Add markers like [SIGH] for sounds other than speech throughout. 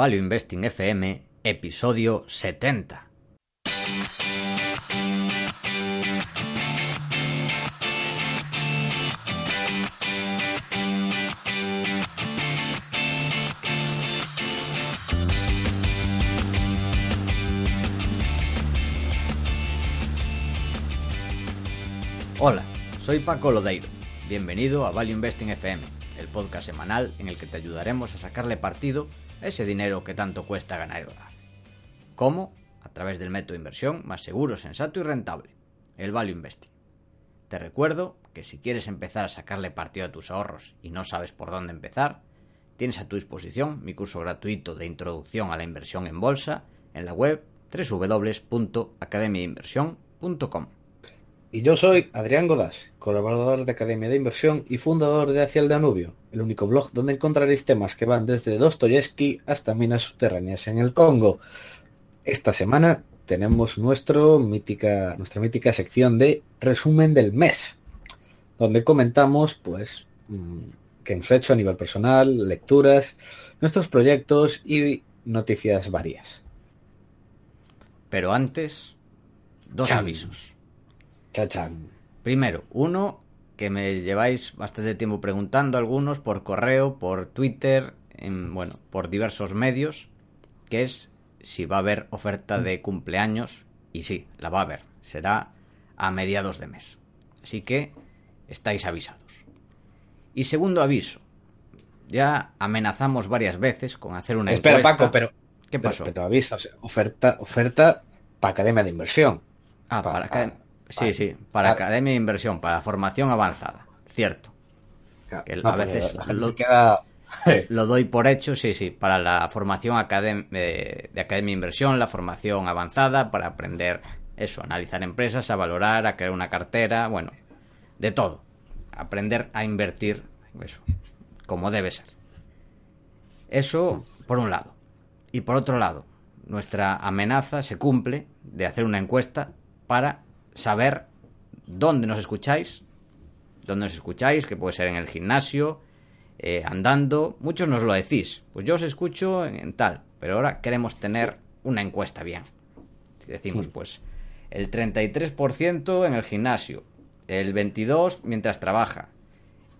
Value Investing FM, episodio 70. Hola, soy Paco Lodeiro. Bienvenido a Value Investing FM, el podcast semanal en el que te ayudaremos a sacarle partido ese dinero que tanto cuesta ganar. ¿Cómo? A través del método de inversión más seguro, sensato y rentable, el Value Investing. Te recuerdo que si quieres empezar a sacarle partido a tus ahorros y no sabes por dónde empezar, tienes a tu disposición mi curso gratuito de introducción a la inversión en bolsa en la web www.academiainversión.com. Y yo soy Adrián Godás, colaborador de Academia de Inversión y fundador de Hacia el Danubio, el único blog donde encontraréis temas que van desde Dostoyevsky hasta minas subterráneas en el Congo. Esta semana tenemos nuestro mítica, nuestra mítica sección de resumen del mes, donde comentamos pues mm, qué hemos hecho a nivel personal, lecturas, nuestros proyectos y noticias varias. Pero antes, dos avisos. Chachán. Primero, uno que me lleváis bastante tiempo preguntando algunos por correo, por Twitter, en, bueno, por diversos medios, que es si va a haber oferta de cumpleaños y sí, la va a haber. Será a mediados de mes. Así que estáis avisados. Y segundo aviso, ya amenazamos varias veces con hacer una Espera, encuesta. Paco, pero ¿Qué pasó? Pero, pero avisa, o sea, oferta, oferta para Academia de Inversión. Ah, Pa- para, pa- acad- Sí, sí, para pa- Academia de Inversión, para formación avanzada. Cierto. Claro, Que no, a veces queda... [LAUGHS] Lo doy por hecho, sí, sí, para la formación academ- eh, de Academia de Inversión, la formación avanzada, para aprender eso, analizar empresas, a valorar, a crear una cartera, bueno, de todo. Aprender a invertir, eso, como debe ser. Eso, por un lado. Y por otro lado, nuestra amenaza se cumple de hacer una encuesta para saber dónde nos escucháis, dónde nos escucháis, que puede ser en el gimnasio, eh, andando. Muchos nos lo decís. Pues yo os escucho en, en tal, pero ahora queremos tener una encuesta bien. Si decimos, pues, el 33% en el gimnasio, el 22% mientras trabaja,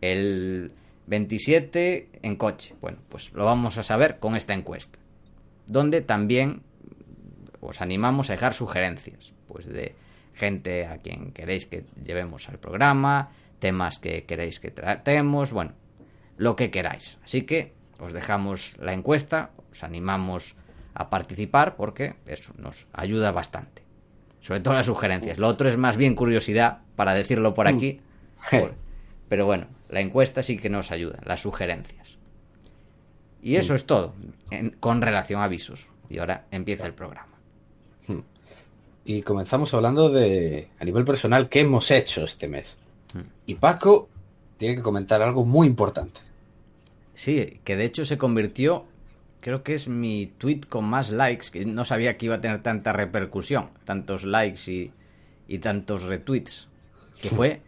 el 27% en coche. Bueno, pues lo vamos a saber con esta encuesta. Donde también os animamos a dejar sugerencias, pues de gente a quien queréis que llevemos al programa, temas que queréis que tratemos, bueno, lo que queráis. Así que os dejamos la encuesta, os animamos a participar porque eso nos ayuda bastante. Sobre todo las sugerencias. Lo otro es más bien curiosidad para decirlo por aquí. por- pero bueno, la encuesta sí que nos ayuda, las sugerencias. Y eso es todo en- con relación a avisos. Y ahora empieza el programa. Y comenzamos hablando de, a nivel personal, qué hemos hecho este mes. Hmm. Y Paco tiene que comentar algo muy importante. Sí, que de hecho se convirtió, creo que es mi tweet con más likes, que no sabía que iba a tener tanta repercusión, tantos likes y, y tantos retweets, que fue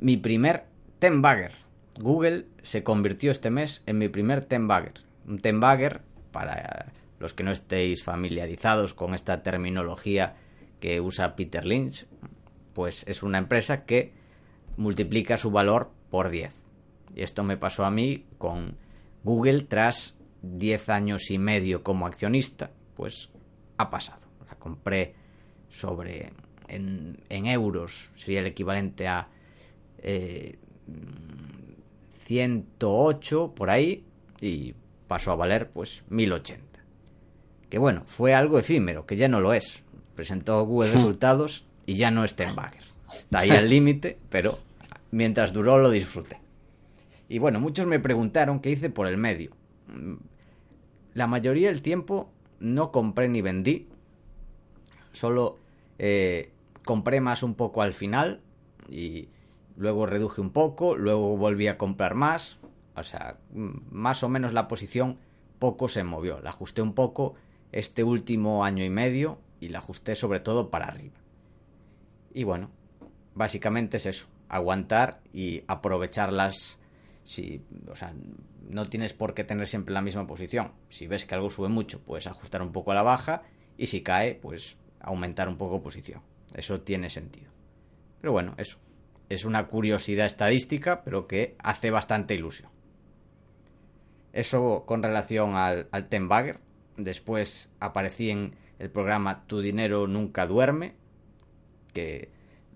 mi primer ten bagger. Google se convirtió este mes en mi primer ten bagger. Un ten bagger, para los que no estéis familiarizados con esta terminología que usa Peter Lynch, pues es una empresa que multiplica su valor por 10. Y esto me pasó a mí con Google tras 10 años y medio como accionista, pues ha pasado. La compré sobre en, euros, sería el equivalente a eh, 108 por ahí y pasó a valer pues 1080. Que bueno, fue algo efímero, que ya no lo es. Presentó Google resultados y ya no es Ten Bagger. Está ahí al [LAUGHS] límite, pero mientras duró lo disfruté. Y bueno, muchos me preguntaron qué hice por el medio. la mayoría del tiempo no compré ni vendí. Solo eh, compré más un poco al final y luego reduje un poco, luego volví a comprar más. O sea, más o menos la posición poco se movió. La ajusté un poco este último año y medio y la ajusté sobre todo para arriba. Y bueno, básicamente es eso, aguantar y aprovecharlas. Si, o sea, no tienes por qué tener siempre la misma posición. Si ves que algo sube mucho, puedes ajustar un poco a la baja y si cae, pues aumentar un poco posición. Eso tiene sentido. Pero bueno, eso. Es una curiosidad estadística, pero que hace bastante ilusión. Eso con relación al, al Ten Bagger. Después aparecí en el programa Tu dinero nunca duerme, que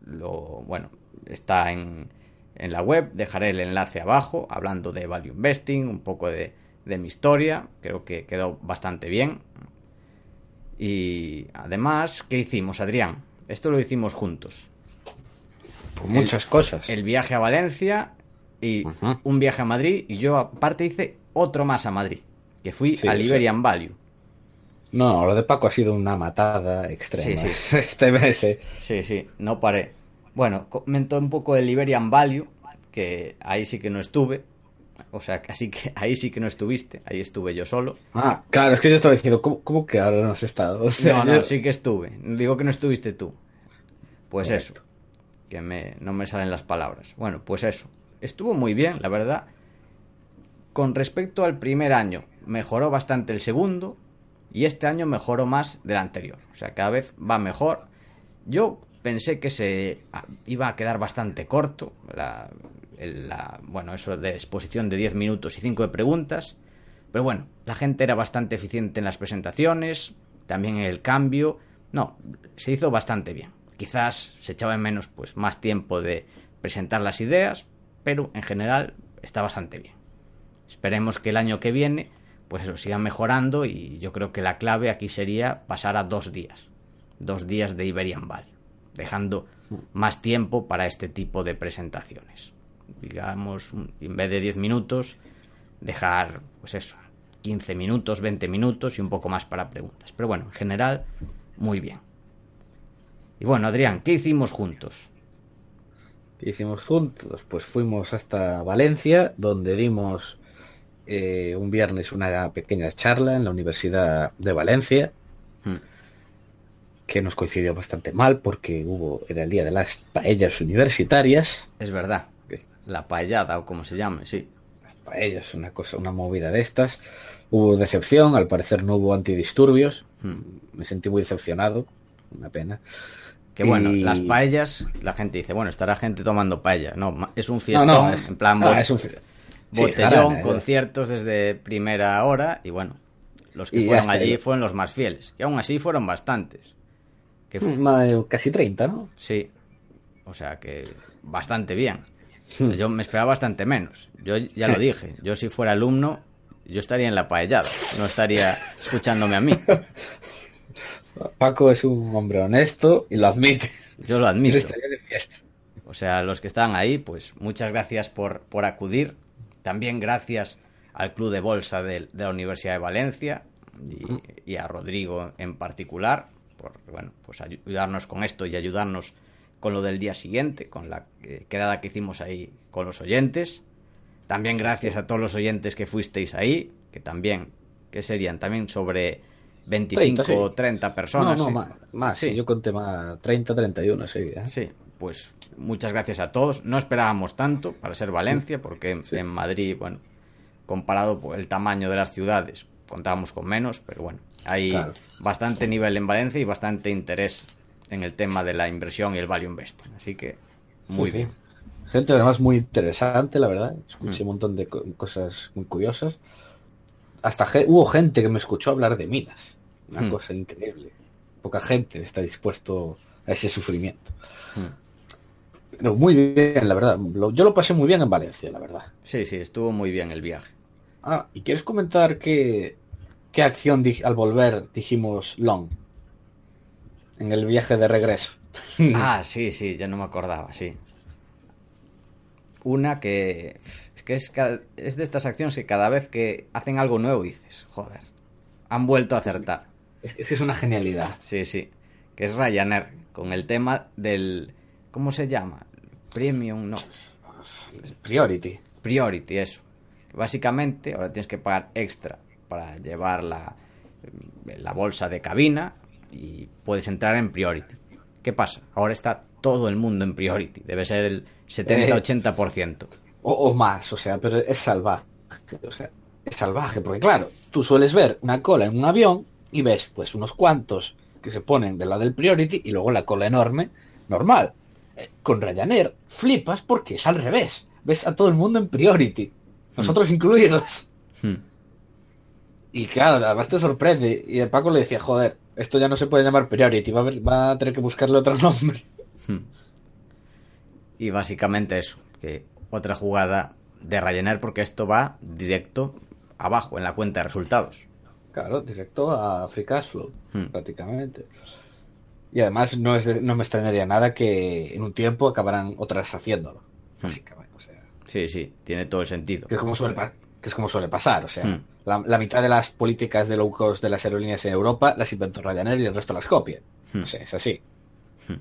lo, bueno, está en, en la web, dejaré el enlace abajo, hablando de value investing, un poco de, de mi historia, creo que quedó bastante bien. Y además, ¿qué hicimos, Adrián? Esto lo hicimos juntos. Pues muchas cosas. El viaje a Valencia y un viaje a Madrid. Y yo aparte hice otro más a Madrid, que fui Sí, al sí. Iberian Value. No, lo de Paco ha sido una matada extrema. Sí, sí. [LAUGHS] Este mes, eh. Sí, sí, no paré. Bueno, comentó un poco del Iberian Value, que ahí sí que no estuve. O sea, que así que ahí sí que no estuviste, ahí estuve yo solo. Ah, claro, es que yo estaba diciendo, ¿cómo, cómo que ahora no has estado? O sea, No, no, yo- sí que estuve. Digo que no estuviste tú. Pues Correcto. eso. Que me, no me salen las palabras. Bueno, pues eso. Estuvo muy bien, la verdad. Con respecto al primer año, mejoró bastante el segundo. Y este año mejoró más del anterior. O sea, cada vez va mejor. Yo pensé que se ah, iba a quedar bastante corto. La, bueno, eso de exposición de 10 minutos y 5 de preguntas. Pero bueno, la gente era bastante eficiente en las presentaciones, también en el cambio. No, se hizo bastante bien. Quizás se echaba en menos pues más tiempo de presentar las ideas, pero en general está bastante bien. Esperemos que el año que viene, pues eso, siga mejorando y yo creo que la clave aquí sería pasar a dos días. Dos días de Iberian Valley, dejando más tiempo para este tipo de presentaciones. Digamos, en vez de 10 minutos, dejar, pues eso, 15 minutos, 20 minutos y un poco más para preguntas. Pero bueno, en general, muy bien. Y bueno, Adrián, ¿qué hicimos juntos? ¿Qué hicimos juntos? Pues fuimos hasta Valencia, donde dimos eh, un viernes una pequeña charla en la Universidad de Valencia, Hmm. que nos coincidió bastante mal porque hubo, era el día de las paellas universitarias. Es verdad, la paellada o como se llame, sí. Las paellas, una cosa, una movida de estas. Hubo decepción, al parecer no hubo antidisturbios. Hmm. Me sentí muy decepcionado, una pena. Que bueno, Y- las paellas, la gente dice, bueno, estará gente tomando paella. No, es un No, fiestón, no, es- en plan bot- es un fi- sí, botellón, jarana, eh. conciertos desde primera hora y bueno, los que Y fueron allí fueron los más fieles. Y aún así fueron bastantes. Que fu- Ma- Casi 30, ¿no? Sí, o sea que bastante bien. O sea, yo me esperaba bastante menos. Yo ya lo [LAUGHS] dije, yo si fuera alumno, yo estaría en la paellada, no estaría escuchándome a mí. [LAUGHS] Paco es un hombre honesto y lo admite. Yo lo admito. [LAUGHS] O sea, los que están ahí, pues muchas gracias por, por acudir. También gracias al Club de Bolsa de, de la Universidad de Valencia y, y a Rodrigo en particular por bueno, pues ayudarnos con esto y ayudarnos con lo del día siguiente, con la eh, quedada que hicimos ahí con los oyentes. También gracias a todos los oyentes que fuisteis ahí, que también, que serían también sobre 25 30, o sí. 30 personas. no, no, sí. más. más Sí. Yo conté más 30, 31 ese día. Sí, pues muchas gracias a todos. No esperábamos tanto para ser Valencia, porque en- Sí. en Madrid, bueno, comparado por el tamaño de las ciudades, contábamos con menos, pero bueno, hay Claro. bastante nivel en Valencia y bastante interés en el tema de la inversión y el value investing. Así que, muy Sí, sí. bien. Gente además muy interesante, la verdad. Escuché Mm. un montón de co- cosas muy curiosas. Hasta ge- hubo gente que me escuchó hablar de minas. Una Mm. cosa increíble. Poca gente está dispuesto a ese sufrimiento. Mm. Pero muy bien, la verdad. Yo lo pasé muy bien en Valencia, la verdad. Sí, sí, estuvo muy bien el viaje. Ah, ¿y quieres comentar qué, qué acción al volver dijimos long? En el viaje de regreso. [LAUGHS] Ah, sí, sí, ya no me acordaba, sí. Una que es que es, es de estas acciones que cada vez que hacen algo nuevo dices, joder, han vuelto a acertar. Es que es una genialidad. Sí, sí. Que es Ryanair, con el tema del... ¿Cómo se llama? Premium, no. Priority. Priority, eso. Básicamente, ahora tienes que pagar extra para llevar la, la bolsa de cabina y puedes entrar en Priority. ¿Qué pasa? Ahora está todo el mundo en Priority. Debe ser el 70-80%. O, o más, o sea, pero es salvaje. O sea, es salvaje, porque claro, tú sueles ver una cola en un avión y ves pues unos cuantos que se ponen del lado del Priority y luego la cola enorme, normal. Con Ryanair flipas porque es al revés. Ves a todo el mundo en Priority. Nosotros incluidos. Hmm. Y claro, además te sorprende. Y el Paco le decía, joder, esto ya no se puede llamar Priority, va a, haber- va a tener que buscarle otro nombre. Y básicamente eso, que otra jugada de Ryanair porque esto va directo abajo en la cuenta de resultados. Claro, directo a Free Cash Flow, Hmm. prácticamente. Y además no, es de- no me extrañaría nada que en un tiempo acabarán otras haciéndolo. Básicamente, o sea, Sí, sí, tiene todo el sentido. que es como suele, que es como suele pasar. O sea, Hmm. la, la mitad de las políticas de low cost de las aerolíneas en Europa las inventó Ryanair y el resto las copia. Hmm. O sea, es así. Hmm.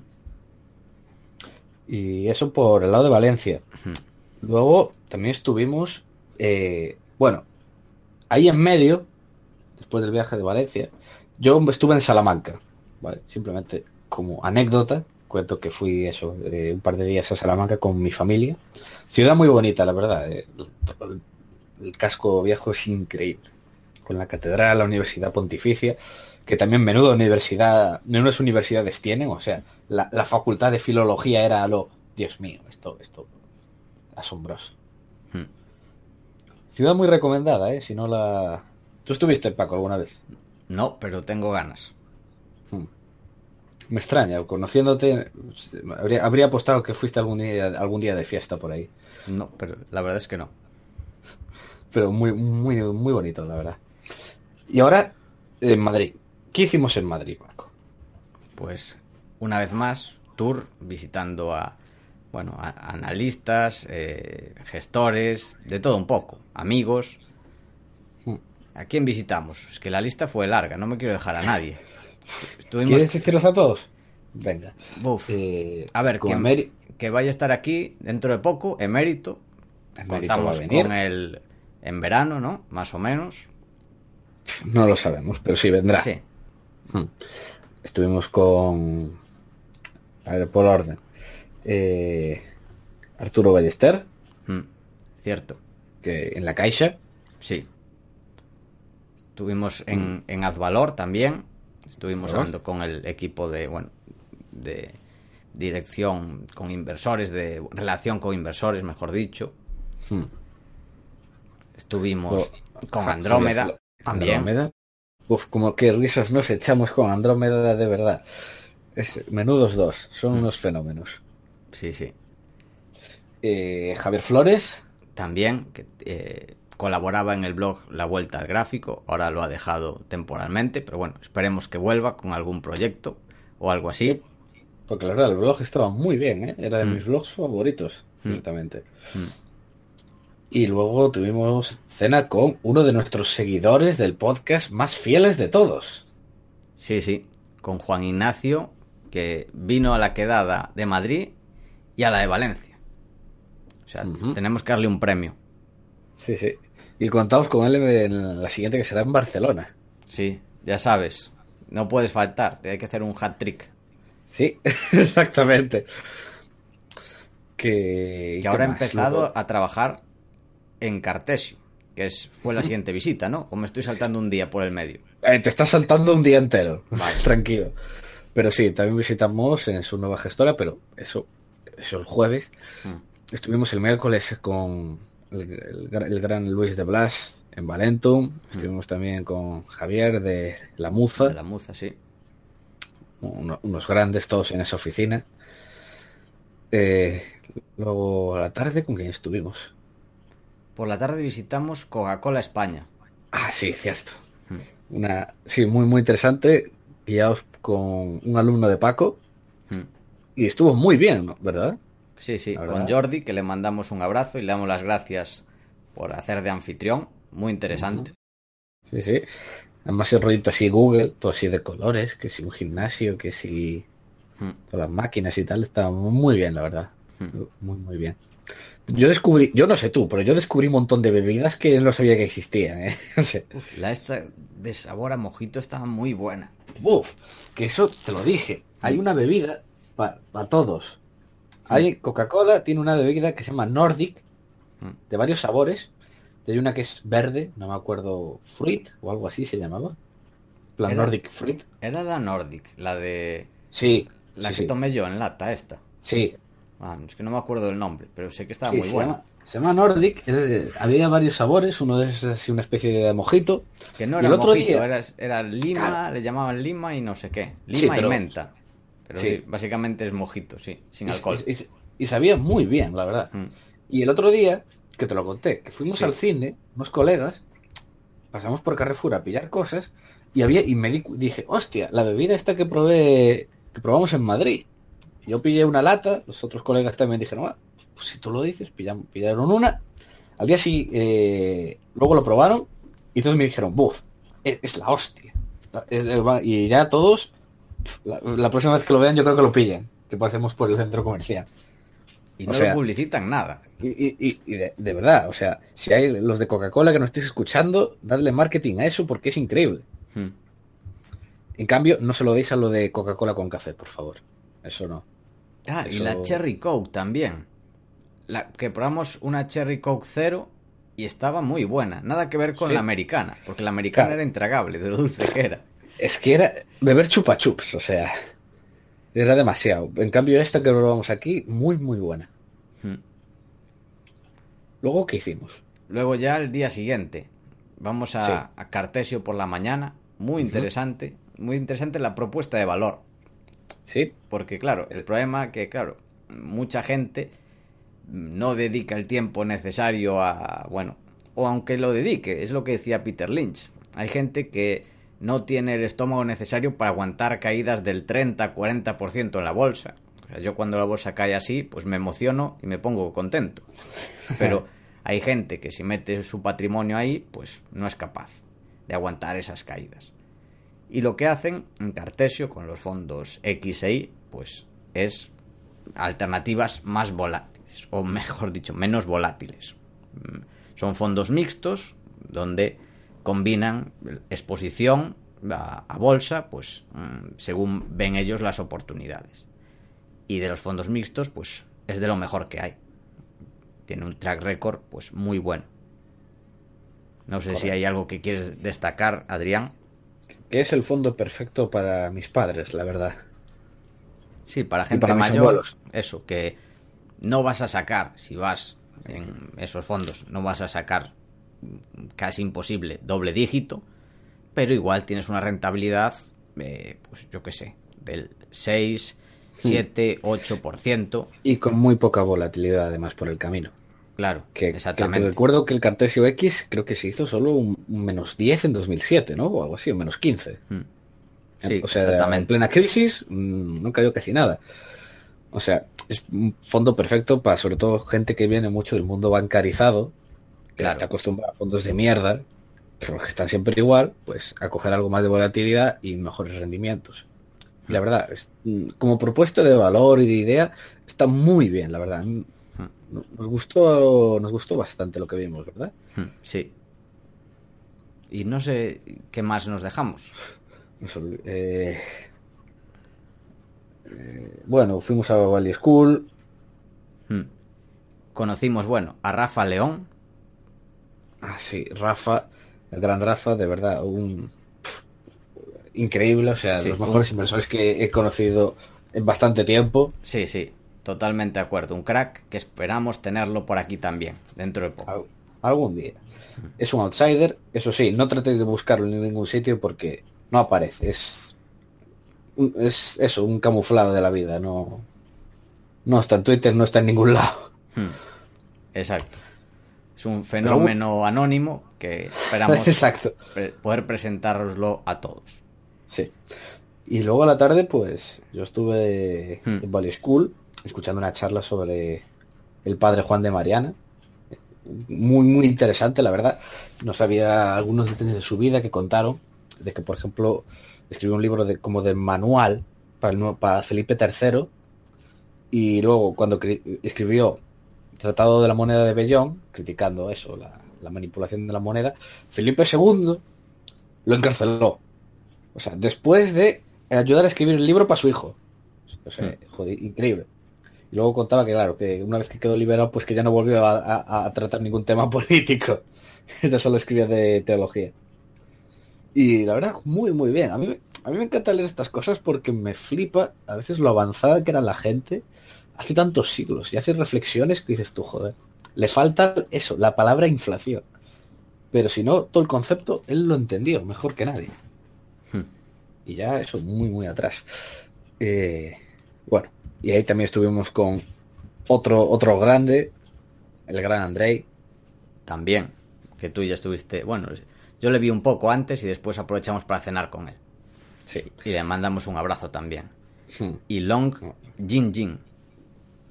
Y eso por el lado de Valencia. Hmm. Luego también estuvimos, eh, bueno, ahí en medio, después del viaje de Valencia, yo estuve en Salamanca, ¿vale? Simplemente como anécdota, cuento que fui eso, eh, un par de días a Salamanca con mi familia. Ciudad muy bonita, la verdad. eh, El, el casco viejo es increíble. Con la catedral, la universidad pontificia, que también menudo universidad, menudas universidades tienen, o sea, la, la facultad de filología era lo, Dios mío, esto, esto, asombroso. Hmm. Ciudad muy recomendada, ¿eh? Si no la... ¿Tú estuviste, Paco, alguna vez? No, pero tengo ganas. Me extraña, conociéndote, habría, habría apostado que fuiste algún día, algún día de fiesta por ahí. No, pero la verdad es que no. Pero muy, muy, muy bonito, la verdad. Y ahora, en Madrid. ¿Qué hicimos en Madrid, Paco? Pues una vez más, tour visitando a, bueno, a- analistas, eh, gestores, de todo un poco, amigos. Hmm. ¿A quién visitamos? Es que la lista fue larga, no me quiero dejar a nadie. Estuvimos... ¿Quieres decirlos a todos? Venga. Eh, A ver, que, Ameri- que vaya a estar aquí dentro de poco, emérito. Emérito Contamos va a venir. con él en verano, ¿no? Más o menos. No lo sabemos, pero sí vendrá. Sí. Estuvimos con... A ver, por orden. Eh, Arturo Ballester, Mm, Cierto. que en la Caixa. Sí. Estuvimos en, en Azvalor también. Estuvimos hablando con el equipo de, bueno, de dirección con inversores, de relación con inversores, mejor dicho. Hmm. Estuvimos Oh, con Ja- Andrómeda también. Andrómeda. Uf, como que risas nos echamos con Andrómeda de verdad. Es, menudos dos, son unos fenómenos. Sí, sí. Eh, Javier Flores, También, que eh, colaboraba en el blog La Vuelta al Gráfico. Ahora lo ha dejado temporalmente, pero bueno, esperemos que vuelva con algún proyecto o algo así. porque la verdad el blog estaba muy bien, ¿eh? era de Mm. mis blogs favoritos, ciertamente. Mm. Y luego tuvimos cena con uno de nuestros seguidores del podcast más fieles de todos. Sí, sí, con Juan Ignacio, que vino a la quedada de Madrid y a la de Valencia. O sea, tenemos que darle un premio. Sí, sí. Y contamos con él en la siguiente que será en Barcelona. Sí, ya sabes, no puedes faltar, te hay que hacer un hat trick. Sí, [LAUGHS] exactamente. Que, Que ahora ha empezado Luego- a trabajar en Cartesio, que es, fue la siguiente visita, ¿no? O me estoy saltando un día por el medio. Eh, te estás saltando un día entero. [LAUGHS] Vale. Tranquilo. Pero sí, también visitamos en su nueva gestora, pero eso, eso el jueves. Mm. Estuvimos el miércoles con el, el gra- el gran Luis de Blas en Valentum. Estuvimos también con Javier de La Muza. De la muza, sí. uno- unos grandes todos en esa oficina. Eh, luego a la tarde, ¿con quién estuvimos? Por la tarde visitamos Coca-Cola España. Ah, sí, cierto. Hmm. Una, sí, muy, muy interesante. Pillaos con un alumno de Paco. Mm. Y estuvo muy bien, ¿no? ¿verdad? Sí, sí, con. Jordi, que le mandamos un abrazo y le damos las gracias por hacer de anfitrión. Muy interesante. Sí, sí. Además el rollito así Google, todo así de colores, que si un gimnasio, que si Hmm. todas las máquinas y tal, está muy bien, la verdad. Muy, muy bien. Yo descubrí, yo no sé tú, pero yo descubrí un montón de bebidas que no sabía que existían, ¿eh? [LAUGHS] La esta de sabor a mojito estaba muy buena. Uf, que eso te lo dije. Hay una bebida para todos. Hay Coca-Cola tiene una bebida que se llama Nordic, de varios sabores. Hay una que es verde, no me acuerdo, Fruit o algo así se llamaba. Era- Nordic Fruit. Era la Nordic, la de... Sí, La sí, que sí. tomé yo en lata, esta. Sí, Ah, es que no me acuerdo del nombre, pero sé que estaba sí, muy se, buena. llama, se llama Nordic. eh, había varios sabores, uno es así una especie de mojito. Que no era el otro mojito, día- era, era lima, Claro. le llamaban lima y no sé qué. Lima pero- y menta. Pero Sí. sí, básicamente es mojito, sí, sin alcohol. Y, y- y sabía muy bien, la verdad. Mm. Y el otro día, que te lo conté, que fuimos Sí. al cine, unos colegas, pasamos por Carrefour a pillar cosas, y había, y me di dije, hostia, la bebida esta que probé, que probamos en Madrid. Yo pillé una lata, los otros colegas también dijeron, ah, pues si tú lo dices, pillam- pillaron una. Al día sí, eh, luego lo probaron, y todos me dijeron, buf, es, es la hostia. Está- es- es- va- y ya todos, la, la próxima vez que lo vean, yo creo que lo pillen, que pasemos por el centro comercial. Y o no sea- lo publicitan nada. Y, y- de, de verdad, o sea, si hay los de Coca-Cola que nos estéis escuchando, dadle marketing a eso porque es increíble. Hmm. En cambio, no se lo deis a lo de Coca-Cola con café, por favor. Eso no. Ah, y la Cherry Coke también. La, que probamos una Cherry Coke cero y estaba muy buena. Nada que ver con Sí. la americana, porque la americana Claro. era intragable de lo dulce que era. Es que era beber chupa chups, o sea, era demasiado. En cambio, esta que probamos aquí, muy, muy buena. Hmm. Luego, ¿qué hicimos? Luego ya el día siguiente. Vamos a, Sí. a Cartesio por la mañana. Muy interesante. Muy interesante la propuesta de valor. ¿Sí? Porque claro, el problema que, claro, mucha gente no dedica el tiempo necesario a, bueno, o aunque lo dedique, es lo que decía Peter Lynch. Hay gente que no tiene el estómago necesario para aguantar caídas del 30-40% en la bolsa. O sea, yo cuando la bolsa cae así, pues me emociono y me pongo contento. Pero [LAUGHS] hay gente que si mete su patrimonio ahí, pues no es capaz de aguantar esas caídas. Y lo que hacen en Cartesio con los fondos X e Y, pues es alternativas más volátiles, o mejor dicho, menos volátiles. Mm, Son fondos mixtos donde combinan exposición a, a bolsa, pues mm, según ven ellos las oportunidades. Y de los fondos mixtos, pues es de lo mejor que hay. Tiene un track record, pues muy bueno. No sé si hay algo que quieres destacar, Adrián. Que es el fondo perfecto para mis padres, la verdad. Sí, para gente para mayor, eso, que no vas a sacar, si vas en esos fondos, no vas a sacar casi imposible doble dígito, pero igual tienes una rentabilidad, eh, pues yo qué sé, del 6, Hmm. 7, 8%, Y con muy poca volatilidad, además, por el camino. claro, Que, que exactamente. recuerdo que el Cartesio X creo que se hizo solo un, un menos 10 en 2007, ¿no? O algo así, un menos 15. Mm. Sí, o sea, en exactamente. plena crisis mm, no cayó casi nada. O sea, es un fondo perfecto para sobre todo gente que viene mucho del mundo bancarizado, que Claro. está acostumbrada a fondos de mierda, pero que están siempre igual, pues a coger algo más de volatilidad y mejores rendimientos. La verdad, es- mm, como propuesta de valor y de idea, está muy bien, la verdad. Mm, Nos gustó, nos gustó bastante lo que vimos, ¿verdad? Mm, Sí. Y no sé qué más nos dejamos. Eh, eh, bueno, fuimos a Valley School. Conocimos, bueno, a Rafa León, Ah, sí, Rafa, el gran Rafa, de verdad, un increíble, o sea, Sí, los mejores inversores que he conocido en bastante tiempo. Sí, sí, totalmente de acuerdo. Un crack que esperamos tenerlo por aquí también, dentro de poco. Al- algún día. Es un outsider, eso sí, no tratéis de buscarlo en ningún sitio porque no aparece. Es, un- es eso, un camuflado de la vida. No, no está en Twitter, no está en ningún [LAUGHS] lado. Exacto. Es un fenómeno anónimo que esperamos [LAUGHS] Exacto. poder presentároslo a todos. Sí. Y luego a la tarde, pues, yo estuve Hmm. en Valley School escuchando una charla sobre el padre Juan de Mariana. Muy, muy interesante, la verdad. No sabía algunos detalles de su vida que contaron. de que, por ejemplo, escribió un libro de como de manual para, el, para Felipe III y luego cuando cri- escribió Tratado de la Moneda de Bellón, criticando eso, la, la manipulación de la moneda, Felipe II lo encarceló. O sea, después de ayudar a escribir el libro para su hijo. O sea, joder, increíble. Y luego contaba que, claro, que una vez que quedó liberado, pues que ya no volvió a, a- a tratar ningún tema [LAUGHS] político. ya solo escribía de teología. Y la verdad, muy, muy bien. A mí, a mí me encanta leer estas cosas porque me flipa a veces lo avanzada que era la gente hace tantos siglos y hace reflexiones que dices tú, joder, le falta eso, la palabra inflación. Pero si no, todo el concepto él lo entendió mejor que nadie. Hmm. Y ya eso, muy, muy atrás. Eh, bueno, y ahí también estuvimos con otro, otro grande, el gran Andrei. También, que tú ya estuviste... Bueno, yo le vi un poco antes y después aprovechamos para cenar con él. Sí. Y le mandamos un abrazo también. Hmm. Y Long Jin Jin.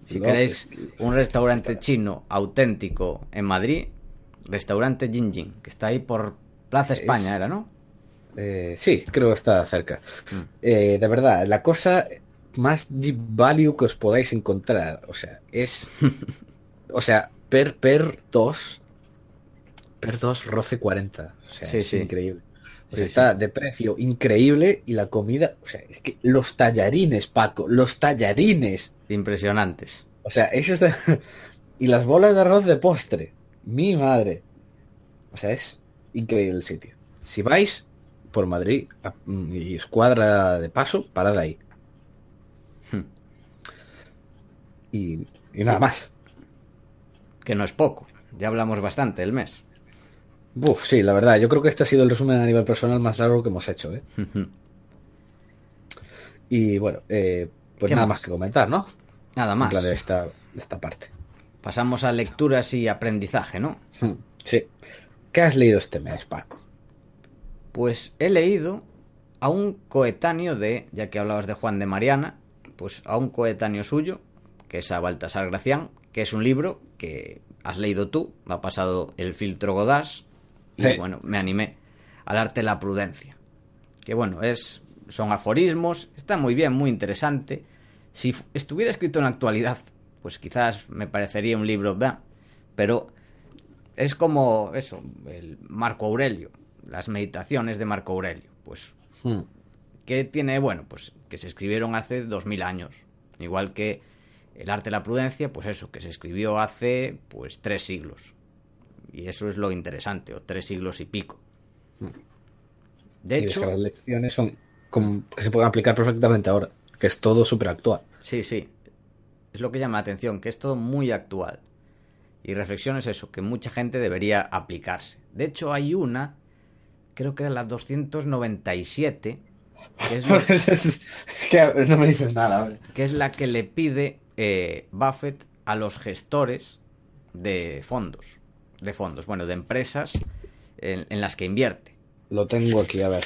Si queréis un restaurante chino auténtico en Madrid, restaurante Jin Jin, que está ahí por Plaza España, Es- ¿era, no? Eh, sí, creo que está cerca. Eh, de verdad, la cosa más deep value que os podáis encontrar, o sea, es, [LAUGHS] o sea, per per 2, per 2 roce 40, o sea, Sí, es sí. increíble. O Sí, sea, está de precio increíble y la comida, o sea, es que los tallarines, Paco, los tallarines, Impresionantes. o sea, eso está, [LAUGHS] y las bolas de arroz de postre, mi madre, o sea, es increíble el sitio. Si vais por Madrid y escuadra de paso, parad ahí. Hmm. Y, y nada más. Que no es poco. Ya hablamos bastante del mes. Uf, sí, la verdad, yo creo que este ha sido el resumen a nivel personal más largo que hemos hecho, ¿eh? [LAUGHS] Y bueno, eh, pues ¿Qué nada más? más que comentar, ¿no? Nada más. de esta, parte. Pasamos a lecturas y aprendizaje, ¿no? Hmm, Sí. ¿Qué has leído este mes, Paco? Pues he leído a un coetáneo de, ya que hablabas de Juan de Mariana, pues a un coetáneo suyo, que es a Baltasar Gracián, que es un libro que has leído tú, me ha pasado el filtro Godás, y bueno, me animé al arte la prudencia. Que bueno, es son aforismos, está muy bien, muy interesante. Si estuviera escrito en la actualidad, pues quizás me parecería un libro, ¿verdad? pero es como eso, el Marco Aurelio, las meditaciones de Marco Aurelio, pues Hmm, que tiene, bueno, pues que se escribieron hace dos mil años, igual que el arte de la prudencia, pues eso, que se escribió hace pues tres siglos. Y eso es lo interesante, o tres siglos y pico. De y es hecho, que las lecciones son como que se pueden aplicar perfectamente ahora, que es todo súper actual. Sí, sí. Es lo que llama la atención, que es todo muy actual. Y reflexión es eso, que mucha gente debería aplicarse. De hecho, hay una, creo que era la 297, que es, [LAUGHS] lo- es, es que no me dices nada. hombre. que es la que le pide eh, Buffett a los gestores de fondos. De fondos, bueno, de empresas en, en las que invierte. Lo tengo aquí, a ver.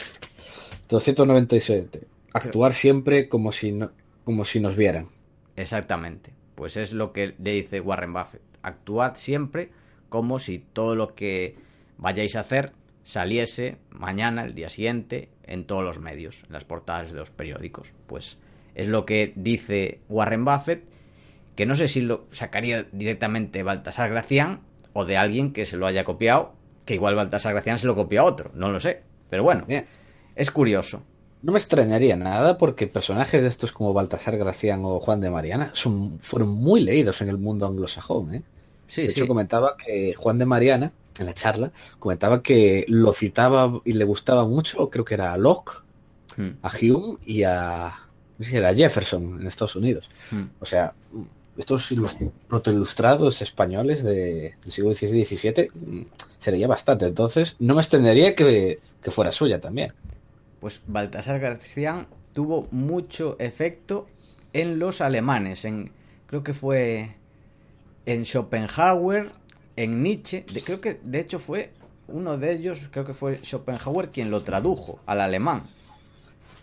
297. Actuar siempre como si, no, como si nos vieran. Exactamente. Pues es lo que le dice Warren Buffett. Actuad siempre como si todo lo que vayáis a hacer saliese mañana, el día siguiente, en todos los medios, en las portadas de los periódicos. Pues es lo que dice Warren Buffett, que no sé si lo sacaría directamente Baltasar Gracián o de alguien que se lo haya copiado, que igual Baltasar Gracián se lo copió a otro, no lo sé. Pero bueno, Bien. es curioso. No me extrañaría nada porque personajes de estos como Baltasar Gracián o Juan de Mariana son, fueron muy leídos en el mundo anglosajón. ¿eh? Sí, de sí. hecho, comentaba que Juan de Mariana, en la charla, comentaba que lo citaba y le gustaba mucho, creo que era a Locke, Hmm. a Hume y a, no sé si era Jefferson en Estados Unidos. Hmm. O sea, estos ilus- protoilustrados españoles de- del siglo XVI y XVII se leía bastante. Entonces, no me extendería que, que fuera suya también. Pues Baltasar Gracián tuvo mucho efecto en los alemanes, en creo que fue en Schopenhauer, en Nietzsche, de- creo que de hecho fue uno de ellos, creo que fue Schopenhauer quien lo tradujo al alemán.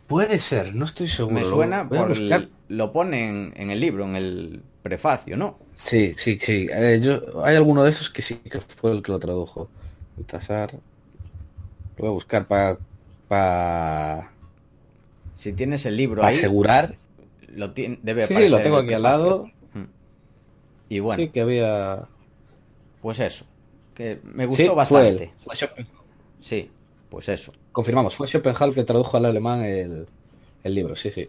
Puede ser, no estoy seguro. Me suena por buscar. el- lo pone en, en el libro, en el prefacio, ¿no? Sí, sí, sí. Eh, yo, hay alguno de esos que sí que fue el que lo tradujo. Baltasar. Lo voy a buscar para para Si tienes el libro ahí, asegurar. lo tiene, debe Sí, sí, lo tengo aquí al lado. Y bueno, Sí, que había. pues eso. Que me Sí, gustó fue bastante. él. Fue Schopen- Sí, pues eso. Confirmamos, fue Schopenhauer que tradujo al alemán el, el libro, sí, sí.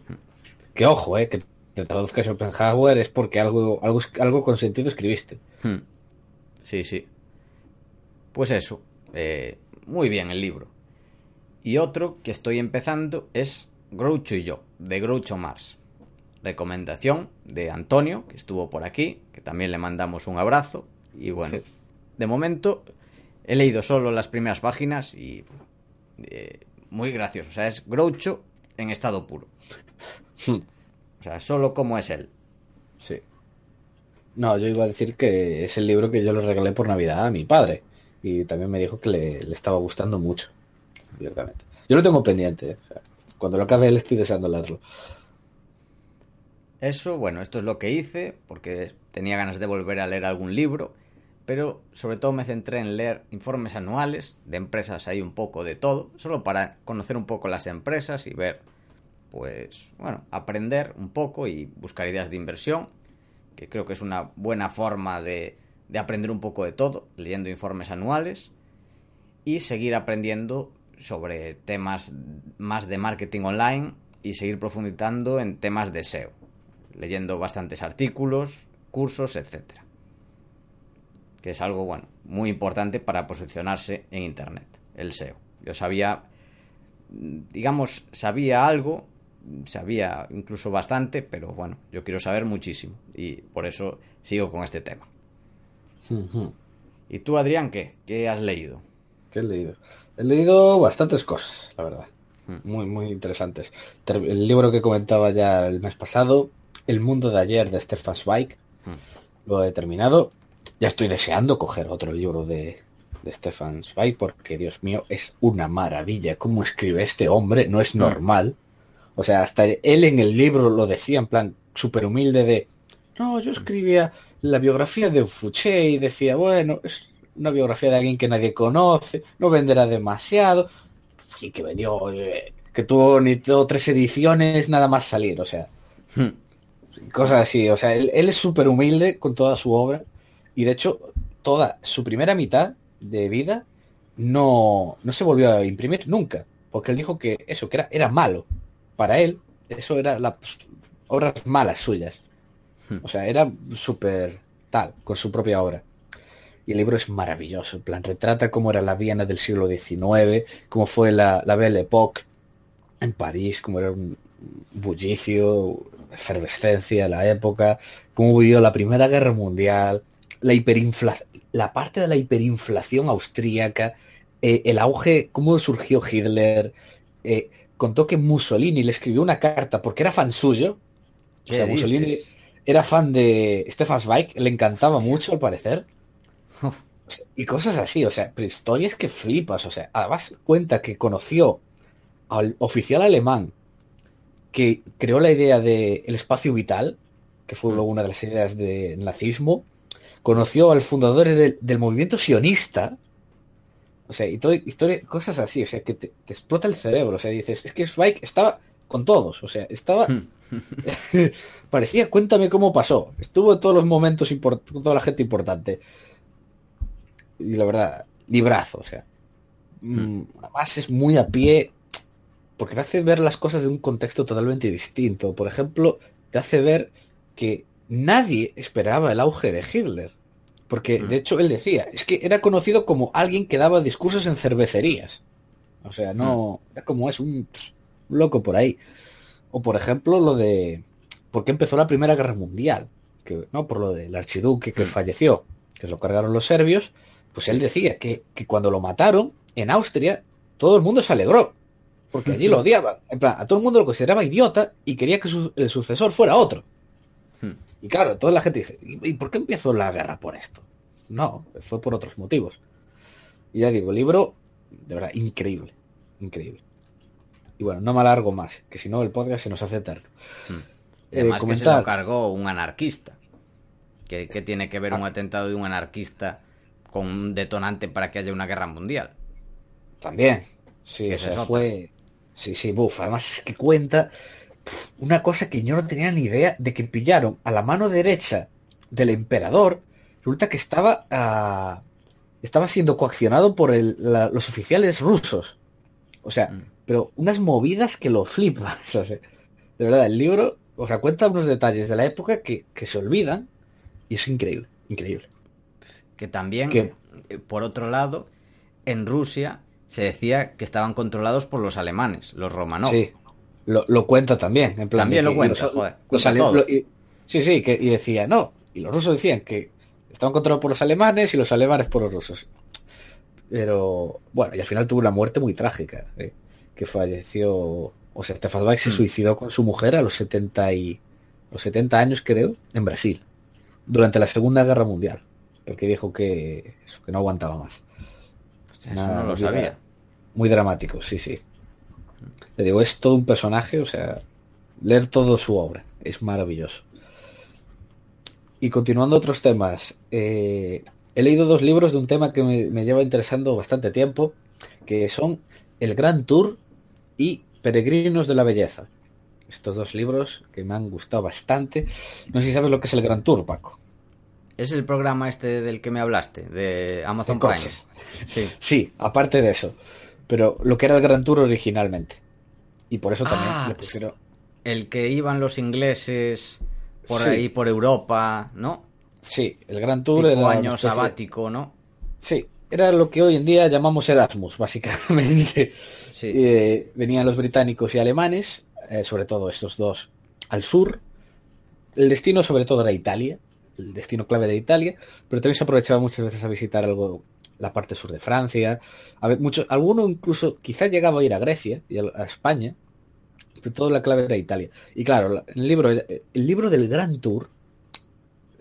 Que ojo, eh, que te traduzca Schopenhauer es porque algo, algo, algo con sentido escribiste. Hmm. Sí, sí. Pues eso. eh, muy bien el libro. Y otro que estoy empezando es Groucho y yo, de Groucho Mars. Recomendación de Antonio, que estuvo por aquí, que también le mandamos un abrazo. Y bueno, de momento he leído solo las primeras páginas y eh, muy gracioso. O sea, es Groucho en estado puro. O sea, solo como es él. Sí. No, yo iba a decir que es el libro que yo le regalé por Navidad a mi padre. Y también me dijo que le, le estaba gustando mucho. Yo lo tengo pendiente. eh, cuando lo acabe le estoy deseando leerlo. Eso, bueno, esto es lo que hice, porque tenía ganas de volver a leer algún libro, pero sobre todo me centré en leer informes anuales de empresas, hay un poco de todo, solo para conocer un poco las empresas y ver, pues, bueno, aprender un poco y buscar ideas de inversión, que creo que es una buena forma de, de aprender un poco de todo, leyendo informes anuales y seguir aprendiendo sobre temas más de marketing online y seguir profundizando en temas de SEO, leyendo bastantes artículos, cursos, etcétera. Que es algo bueno, muy importante para posicionarse en internet, el SEO. Yo sabía digamos, sabía algo, sabía incluso bastante, pero bueno, yo quiero saber muchísimo y por eso sigo con este tema. ¿Y tú, Adrián, qué? ¿Qué has leído? ¿Qué he leído? He leído bastantes cosas, la verdad. Muy, muy interesantes. Ter- El libro que comentaba ya el mes pasado, El mundo de ayer de Stefan Zweig, lo he terminado. Ya estoy deseando coger otro libro de, de Stefan Zweig porque, Dios mío, es una maravilla. Cómo escribe este hombre, no es normal. O sea, hasta él en el libro lo decía en plan súper humilde de, no, yo escribía la biografía de Fouché y decía, bueno, es una biografía de alguien que nadie conoce, no venderá demasiado, y que vendió, eh, que tuvo ni tuvo tres ediciones nada más salir, o sea, cosas así, o sea, él, él es súper humilde con toda su obra. Y de hecho toda su primera mitad de vida no, no se volvió a imprimir nunca, porque él dijo que eso, que era, era malo para él, eso era las obras malas suyas. O sea, era súper tal, con su propia obra. Y el libro es maravilloso, en plan, retrata cómo era la Viena del siglo XIX, cómo fue la, la Belle Époque en París, cómo era un bullicio, efervescencia la época, cómo vivió la Primera Guerra Mundial, la hiperinflación, la parte de la hiperinflación austríaca, eh, el auge, cómo surgió Hitler, eh, contó que Mussolini le escribió una carta porque era fan suyo. O ¿Qué sea, Mussolini dices? era fan de Stefan Zweig, le encantaba mucho al parecer. Y cosas así, o sea, pero historias que flipas, o sea, además cuenta que conoció al oficial alemán que creó la idea del espacio vital, que fue luego una de las ideas del nazismo, conoció al fundador del, del movimiento sionista, o sea, y todo, historia, cosas así, o sea, que te, te explota el cerebro, o sea, dices, es que Zweig estaba con todos, o sea, estaba... [LAUGHS] parecía, cuéntame cómo pasó, estuvo en todos los momentos, con toda la gente importante. Y la verdad, librazo, o sea. mm, Además es muy a pie, porque te hace ver las cosas de un contexto totalmente distinto. Por ejemplo, te hace ver que nadie esperaba el auge de Hitler. Porque de hecho él decía, es que era conocido como alguien que daba discursos en cervecerías. O sea, no, era como es un, un loco por ahí. O por ejemplo lo de por qué empezó la Primera Guerra Mundial, que no por lo del archiduque que falleció, que lo cargaron los serbios, pues él decía que, que cuando lo mataron en Austria todo el mundo se alegró, porque allí lo [LAUGHS] odiaban. En plan, a todo el mundo lo consideraba idiota y quería que su- el sucesor fuera otro. Y claro, toda la gente dice, ¿y por qué empezó la guerra por esto? No, fue por otros motivos. Y ya digo, el libro, de verdad, increíble, increíble. Y bueno, no me alargo más, que si no el podcast se nos hace eterno. Y Eh, Además que se lo cargó un anarquista. ¿Qué, qué tiene que ver un atentado de un anarquista con un detonante para que haya una guerra mundial? también, sí, Que o esa sea, es otra. fue, Sí, sí, buf. Además es que cuenta una cosa que yo no tenía ni idea de que pillaron a la mano derecha del emperador. Resulta que estaba ah, estaba siendo coaccionado por el- la- los oficiales rusos. O sea, Mm. pero unas movidas que lo flipas. [LAUGHS] O sea, de verdad, el libro, o sea, cuenta unos detalles de la época que, que se olvidan y es increíble, increíble. Que también, ¿Qué? eh, por otro lado, en Rusia se decía que estaban controlados por los alemanes, los romanos. Sí, lo, lo cuenta también. En plan También lo cuenta, y los- joder, los cuenta ale- todo. lo- y- sí, sí, que, y decía, no, y los rusos decían que estaban controlados por los alemanes y los alemanes por los rusos. Pero, bueno, y al final tuvo una muerte muy trágica, eh, que falleció, o sea, Stefan Zweig se Hmm. suicidó con su mujer a los 70 y, los 70 años, creo, en Brasil, durante la Segunda Guerra Mundial, porque dijo que, eso, que no aguantaba más. Eso Nada, no lo sabía. Muy dramático, sí, sí. Te digo, es todo un personaje, o sea, leer toda su obra es maravilloso. Y continuando otros temas, eh, he leído dos libros de un tema que me, me lleva interesando bastante tiempo, que son El Gran Tour y Peregrinos de la Belleza. Estos dos libros que me han gustado bastante. No sé si sabes lo que es el Gran Tour, Paco. Es el programa este del que me hablaste, de Amazon De Prime. Sí. Sí, aparte de eso. Pero lo que era el Gran Tour originalmente. Y por eso también Ah, le pusieron... El que iban los ingleses por Sí. ahí, por Europa, ¿no? Sí, el Gran Tour Tipo era año sabático, ¿no? Sí, era lo que hoy en día llamamos Erasmus, básicamente. Sí. Eh, venían los británicos y alemanes, eh, sobre todo estos dos, al sur. El destino sobre todo era Italia, el destino clave era Italia, pero también se aprovechaba muchas veces a visitar algo la parte sur de Francia. A ver, mucho, alguno incluso quizá llegaba a ir a Grecia y a, España, pero toda la clave era Italia. Y claro, la- el libro, el, libro del Gran Tour,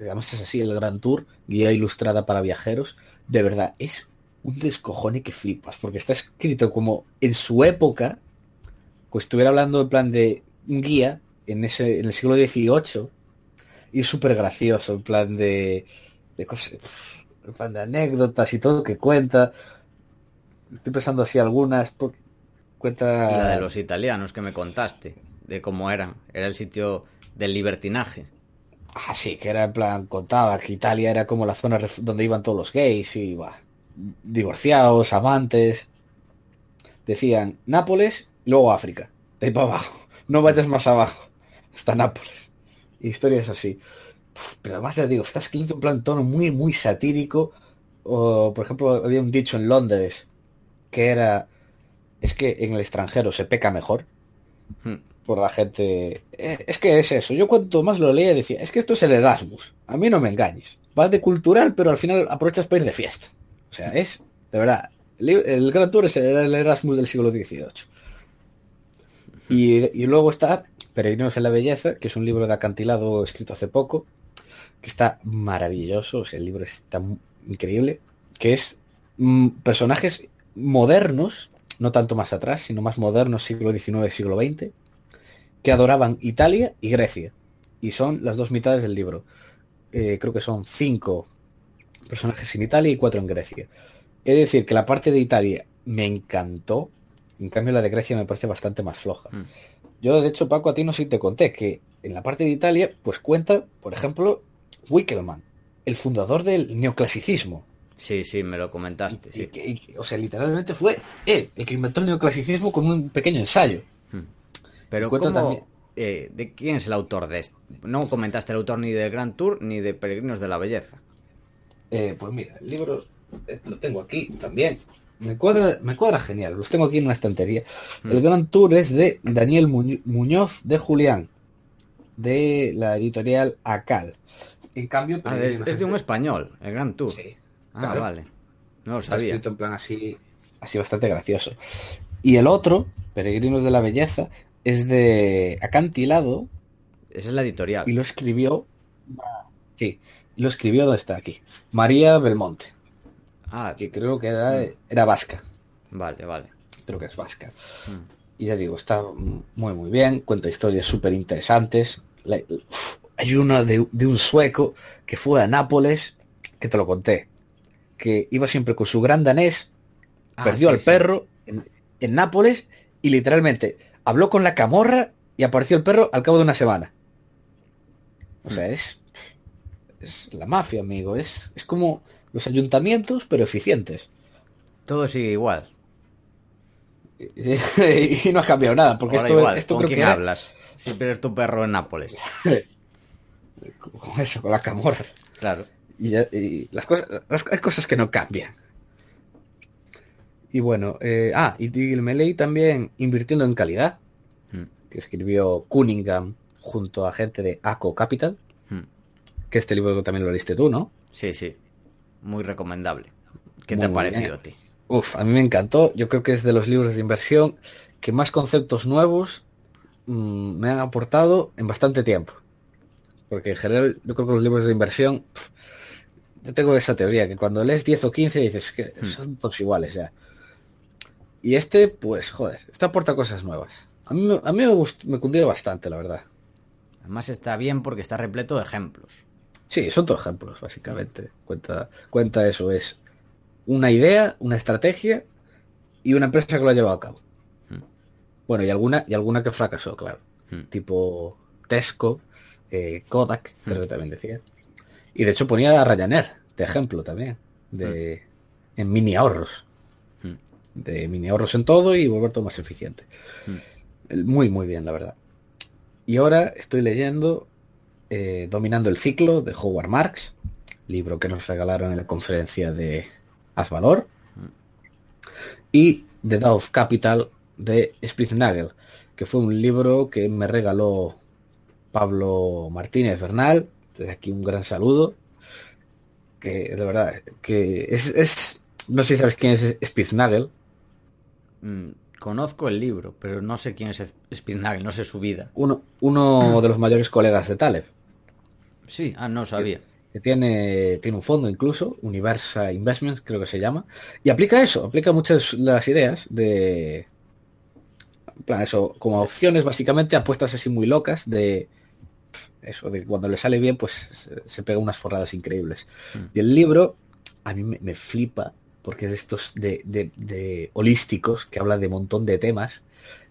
además es así, el Gran Tour, guía ilustrada para viajeros, de verdad, es un descojone que flipas, porque está escrito como en su época, pues estuviera hablando en plan de un guía en ese, en el siglo XVIII, y es súper gracioso, en plan de, de cosas, en plan de anécdotas y todo que cuenta. Estoy pensando así algunas, cuenta... La de los italianos que me contaste, de cómo eran. Era el sitio del libertinaje. Ah, sí, que era en plan, contaba que Italia era como la zona donde iban todos los gays y bah, divorciados, amantes. Decían Nápoles luego África, de ahí para abajo. No vayas más abajo, hasta Nápoles. Historias así. Uf, pero además ya digo, está escrito en plan tono muy, muy satírico. O, por ejemplo, había un dicho en Londres que era, es que en el extranjero se peca mejor Hmm. por la gente. Eh, Es que es eso. Yo cuanto más lo leía decía, es que esto es el Erasmus. A mí no me engañes. Vas de cultural, pero al final aprovechas para ir de fiesta. O sea, es, de verdad, el, Gran Tour es el, el Erasmus del siglo XVIII. Y, y luego está Peregrinos en la Belleza, que es un libro de acantilado escrito hace poco, que está maravilloso. O sea, el libro está increíble. Que es mm, personajes modernos, no tanto más atrás, sino más modernos, siglo XIX, siglo XX, que adoraban Italia y Grecia. Y son las dos mitades del libro. Eh, creo que son cinco personajes en Italia y cuatro en Grecia. Es decir, que la parte de Italia me encantó, en cambio la de Grecia me parece bastante más floja. Mm. Yo, de hecho, Paco, a ti no sé si te conté que en la parte de Italia, pues cuenta, por ejemplo, Wickelmann, el fundador del neoclasicismo. Sí, sí, me lo comentaste. Y Sí. que- y- o sea, literalmente fue él el que inventó el neoclasicismo con un pequeño ensayo. Pero Cuenta ¿cómo, también- eh, ¿de quién es el autor de esto? No comentaste el autor ni del Grand Tour ni de Peregrinos de la Belleza. Eh, pues mira, el libro eh, lo tengo aquí también. Me cuadra, me cuadra genial, los tengo aquí en una estantería. El Gran Tour es de Daniel Muñ- Muñoz de Julián, de la editorial Acal. En cambio, Ah, es, Peregrinos es de un español, el Grand Tour. Sí, ah, claro. vale. No lo Está sabía. escrito en plan así, así bastante gracioso. Y el otro, Peregrinos de la Belleza, es de Acantilado Esa es la editorial. y lo escribió. Sí, lo escribió donde está aquí. María Belmonte, Ah, que creo que era, era vasca. vale, vale. Creo que es vasca. Mm. Y ya digo, está muy muy bien, cuenta historias súper interesantes. Hay una de, de un sueco que fue a Nápoles, que te lo conté, que iba siempre con su gran danés, Ah, perdió sí, al sí. perro en, en Nápoles y literalmente habló con la camorra y apareció el perro al cabo de una semana. O sea, es, es la mafia, amigo. Es, es como los ayuntamientos, pero eficientes. Todo sigue igual. [LAUGHS] y no ha cambiado nada, porque Ahora esto, igual, esto ¿con creo quién que hablas? Si pierdes tu perro en Nápoles. [LAUGHS] con eso, con la camorra. Claro. Y, y las cosas, las- hay cosas que no cambian. Y bueno, eh, ah, y, y me leí también Invirtiendo en Calidad, Hmm. que escribió Cunningham junto a gente de ACO Capital, Hmm. que este libro también lo leíste tú, ¿no? Sí, sí. Muy recomendable. ¿Qué te ha parecido a ti? Uf, a mí me encantó. Yo creo que es de los libros de inversión que más conceptos nuevos mm, me han aportado en bastante tiempo. Porque en general yo creo que los libros de inversión, yo tengo esa teoría, que cuando lees 10 o 15 dices que son todos iguales ya. Y este, pues, joder, este aporta cosas nuevas. A mí, me- a mí me, gustó, me cundió bastante, la verdad. Además está bien porque está repleto de ejemplos. Sí, son todos ejemplos, básicamente. Cuenta, cuenta eso, es una idea, una estrategia y una empresa que lo ha llevado a cabo. Hmm. Bueno, y alguna, y alguna que fracasó, claro. Hmm. Tipo Tesco, eh, Kodak, creo que también decía. Y de hecho ponía a Ryanair, de ejemplo también, de en mini ahorros. Hmm. De mini ahorros en todo y volver todo más eficiente. Hmm. Muy, muy bien, la verdad. Y ahora estoy leyendo eh, Dominando el ciclo de Howard Marks, libro que nos regalaron en la conferencia de Haz Valor, y The Dow of Capital de Spritznagel, que fue un libro que me regaló Pablo Martínez Bernal, desde aquí un gran saludo, que de verdad, que es, es- no sé si sabes quién es Spitznagel, Mm, conozco el libro, pero no sé quién es Spitznagel, no sé su vida. uno, uno de los mayores colegas de Taleb. Sí, ah, no sabía. que tiene, tiene un fondo incluso, Universa Investments creo que se llama, y aplica eso, aplica muchas de las ideas de, en plan eso, como opciones básicamente, apuestas así muy locas de eso, de cuando le sale bien, pues se, pega unas forradas increíbles. Y el libro a mí me, me flipa, porque es de estos de, de- de holísticos, que habla de un montón de temas,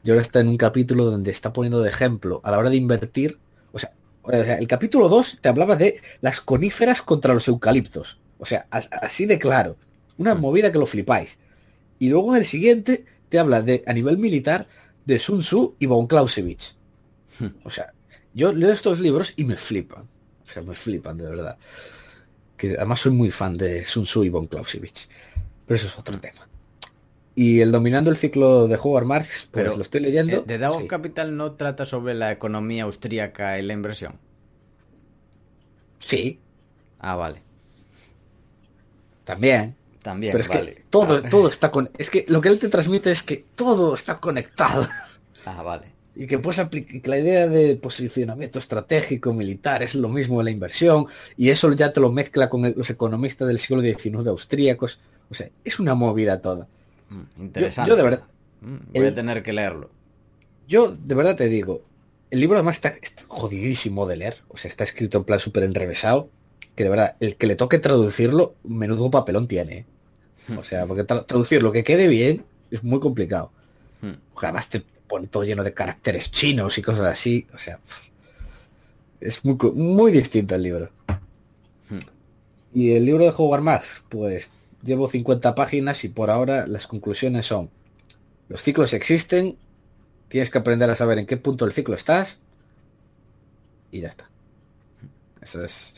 y ahora está en un capítulo donde está poniendo de ejemplo a la hora de invertir, o sea, el capítulo 2 te hablaba de las coníferas contra los eucaliptos. O sea, as- así de claro. Una movida que lo flipáis. Y luego en el siguiente te habla de, a nivel militar, de Sun Tzu y von Clausewitz. O sea, yo leo estos libros y me flipan. O sea, me flipan de verdad. Que además soy muy fan de Sun Tzu y von Clausewitz. Pero eso es otro tema. Y el dominando el ciclo de Howard Marx, pues Pero, lo estoy leyendo. Eh, of Sí. Capital no trata sobre la economía austríaca y la inversión. Sí, Ah, vale. también. También, Pero es vale. que todo, Ah, todo está con. Es que lo que él te transmite es que todo está conectado. Ah, vale. Y que pues que la idea de posicionamiento estratégico militar es lo mismo de la inversión. Y eso ya te lo mezcla con los economistas del siglo XIX austríacos. O sea, es una movida toda. Mm, interesante. yo de verdad- Mm, voy a el- tener que leerlo. Yo de verdad te digo, el libro además está, está jodidísimo de leer. O sea, está escrito en plan súper enrevesado. Que de verdad, el que le toque traducirlo, menudo papelón tiene. ¿eh? O sea, porque tra- traducirlo que quede bien es muy complicado. Mm. Porque además te pone todo lleno de caracteres chinos y cosas así. O sea, es muy, muy distinto el libro. Hmm. Y el libro de Howard Marks, pues llevo 50 páginas y por ahora las conclusiones son, los ciclos existen, tienes que aprender a saber en qué punto del ciclo estás y ya está. Esa es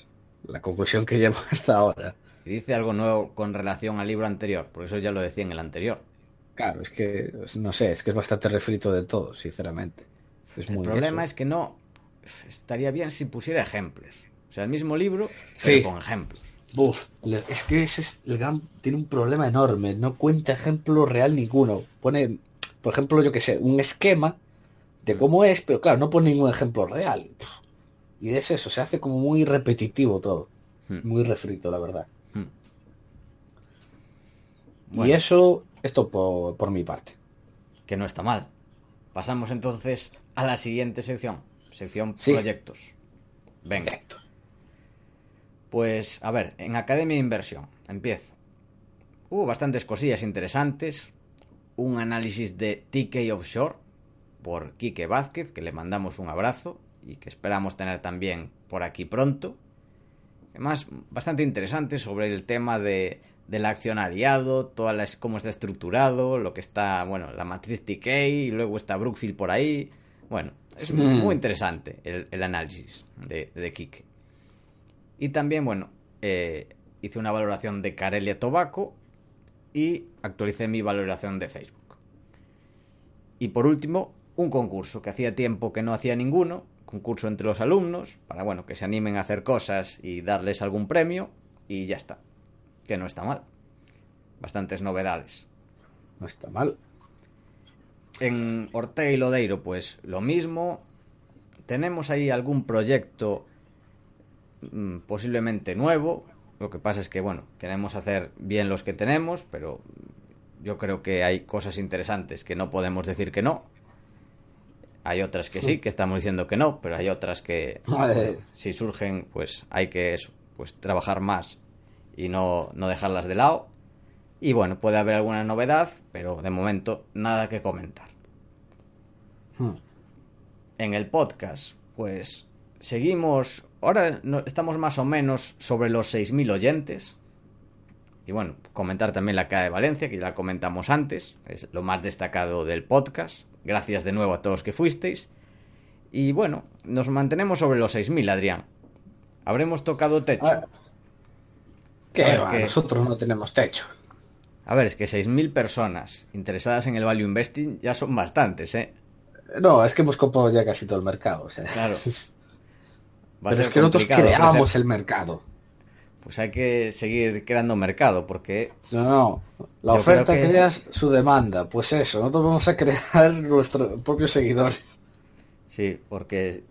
la conclusión que llevo [LAUGHS] hasta ahora. Y dice algo nuevo con relación al libro anterior, porque eso ya lo decía en el anterior. Claro, es que, no sé, es que es bastante refrito de todo, sinceramente. Es El muy problema eso. es que no estaría bien si pusiera ejemplos. O sea, el mismo libro, Sí. con ejemplos. Buf, es que ese es, el GAM tiene un problema enorme, no cuenta ejemplo real ninguno. Pone, por ejemplo, yo que sé, un esquema de cómo es, pero claro, no pone ningún ejemplo real. Y es eso, se hace como muy repetitivo todo. Hmm. Muy refrito, la verdad. Hmm. Y eso, esto por, por mi parte. Que no está mal. Pasamos entonces a la siguiente sección. Sección Sí. proyectos. Venga. Perfecto. Pues, a ver, en Academia de Inversión, empiezo. Hubo bastantes cosillas interesantes. un análisis de TK Offshore por Quique Vázquez, que le mandamos un abrazo y que esperamos tener también por aquí pronto. Además, bastante interesante sobre el tema de, del accionariado, toda la, cómo está estructurado, lo que está, bueno, la matriz TK y luego está Brookfield por ahí. Bueno, es muy, muy interesante el, el, análisis de, de Quique. Y también, bueno, eh, hice una valoración de Carelia Tobacco y actualicé mi valoración de Facebook. Y por último, un concurso que hacía tiempo que no hacía ninguno, concurso entre los alumnos, para bueno, que se animen a hacer cosas y darles algún premio, y ya está. Que no está mal. Bastantes novedades. No está mal. En Ortega y Lodeiro, pues lo mismo. Tenemos ahí algún proyecto mmm, posiblemente nuevo. Lo que pasa es que, bueno, queremos hacer bien los que tenemos, pero yo creo que hay cosas interesantes que no podemos decir que no. Hay otras que sí, que estamos diciendo que no, pero hay otras que [LAUGHS] bueno, si surgen, pues hay que eso, pues trabajar más y no, no dejarlas de lado. Y bueno, puede haber alguna novedad, pero de momento nada que comentar. Hmm. En el podcast, pues seguimos, ahora estamos más o menos sobre los 6.000 oyentes. Y bueno, comentar también la cara de Valencia, que ya la comentamos antes, es lo más destacado del podcast. Gracias de nuevo a todos que fuisteis. Y bueno, nos mantenemos sobre los 6.000, Adrián. Habremos tocado techo. Ah, ¿Qué va? Que... Nosotros no tenemos techo. A ver, es que 6.000 personas interesadas en el value investing ya son bastantes, ¿eh? No, es que hemos copado ya casi todo el mercado. O sea. Claro. [LAUGHS] Pero es que nosotros creamos el mercado. Pues hay que seguir creando mercado, porque... No, no. La oferta que... crea su demanda. Pues eso, nosotros vamos a crear [LAUGHS] nuestros propios seguidores. Sí, porque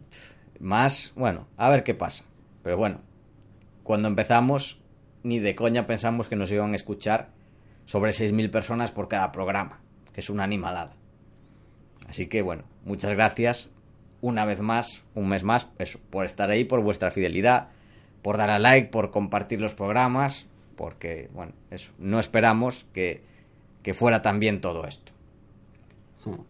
más... Bueno, a ver qué pasa. Pero bueno, cuando empezamos, ni de coña pensamos que nos iban a escuchar sobre 6.000 personas por cada programa, que es una animalada. Así que bueno, muchas gracias una vez más, un mes más, eso, por estar ahí, por vuestra fidelidad, por dar a like, por compartir los programas, porque, bueno, eso, no esperamos que, que fuera tan bien todo esto. Hmm.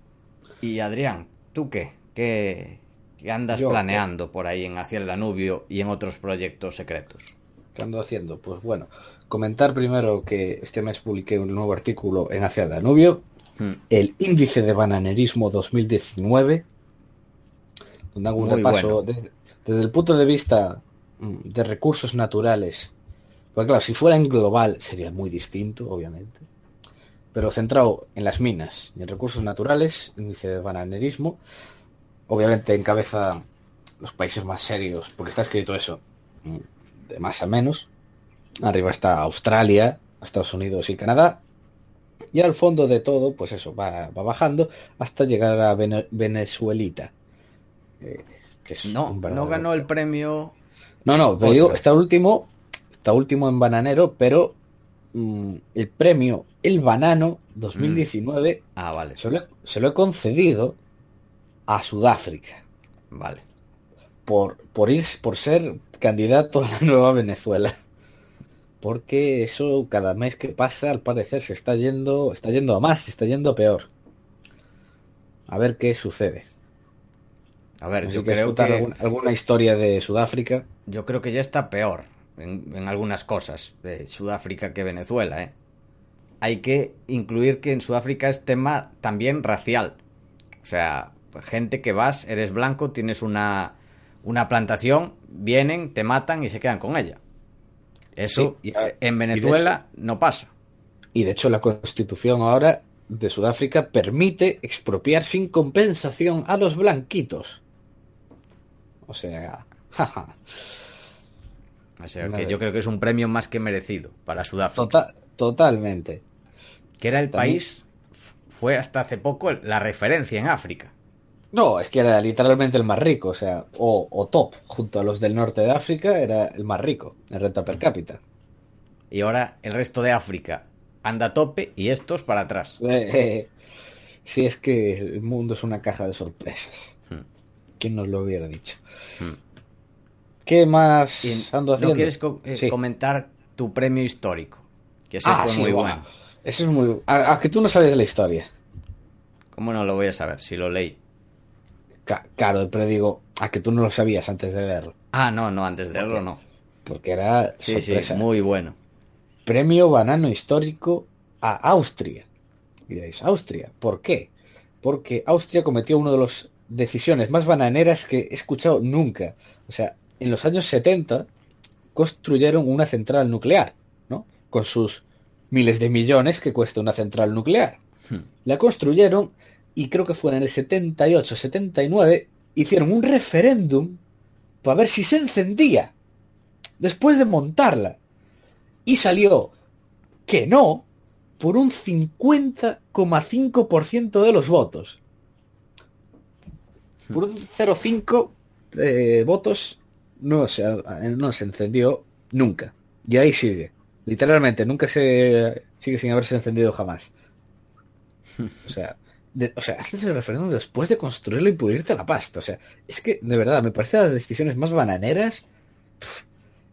Y Adrián, ¿tú qué? ¿Qué, qué andas Yo, planeando por ahí en Hacia el Danubio y en otros proyectos secretos? ¿Qué ando haciendo? Pues bueno, comentar primero que este mes publiqué un nuevo artículo en Hacia el Danubio, hmm. el índice de bananerismo 2019, donde hago un Muy repaso bueno. desde, desde, el punto de vista mm, de recursos naturales. Pues claro, si fuera en global sería muy distinto, obviamente. Pero centrado en las minas y en recursos naturales, índice de bananerismo, obviamente encabeza los países más serios, porque está escrito eso, mm, de más a menos. Arriba está Australia, Estados Unidos y Canadá. Y al fondo de todo, pues eso, va, va bajando hasta llegar a Vene Venezuelita. Eh, que es no, no ganó el premio. No, no, pero digo, está último, está último en bananero, pero mmm, el premio El Banano 2019 mm. ah, vale. se, lo, se, lo, he concedido a Sudáfrica. Vale. Por, por ir, por ser candidato a la nueva Venezuela. Porque eso cada mes que pasa, al parecer, se está yendo, está yendo a más, se está yendo a peor. A ver qué sucede. A ver, Así yo que creo que alguna, alguna, historia de Sudáfrica. Yo creo que ya está peor en, en algunas cosas de Sudáfrica que Venezuela, ¿eh? Hay que incluir que en Sudáfrica es tema también racial. O sea, gente que vas, eres blanco, tienes una, una plantación, vienen, te matan y se quedan con ella. Eso Sí, en Venezuela no pasa. Y de hecho la constitución ahora de Sudáfrica permite expropiar sin compensación a los blanquitos. O sea, jaja. O sea, que yo creo que es un premio más que merecido para Sudáfrica. Tota- totalmente. Que era el También- país, fue hasta hace poco la referencia en África. No, es que era literalmente el más rico, o sea, o, o top, junto a los del norte de África, era el más rico en renta per cápita. Y ahora el resto de África anda a tope y estos para atrás. Eh, eh, si es que el mundo es una caja de sorpresas. ¿Quién nos lo hubiera dicho? Hmm. ¿Qué más Y ando haciendo? ¿No quieres co- eh, Sí. comentar tu premio histórico? Que ese Ah, fue sí, muy bueno. Eso es muy... A, a que tú no sabes de la historia. ¿Cómo no lo voy a saber si lo leí? Ca- claro, pero digo, a que tú no lo sabías antes de leerlo. Ah, no, no, antes de leerlo no. Porque era Sí, sorpresa. sí, muy bueno. Premio Banano Histórico a Austria. Y diréis, ¿Austria? ¿Por qué? Porque Austria cometió una de las decisiones más bananeras que he escuchado nunca. O sea, en los años 70 construyeron una central nuclear, ¿no? Con sus miles de millones que cuesta una central nuclear. La construyeron y creo que fue en el 78, 79, hicieron un referéndum para ver si se encendía después de montarla. Y salió que no por un 50,5% de los votos. Por un 0,5 eh, votos no se, no se encendió nunca. Y ahí sigue. Literalmente, nunca se sigue sin haberse encendido jamás. O sea, de- o sea, haces el referéndum después de construirlo y pulirte la pasta. O sea, es que de verdad me parece las decisiones más bananeras.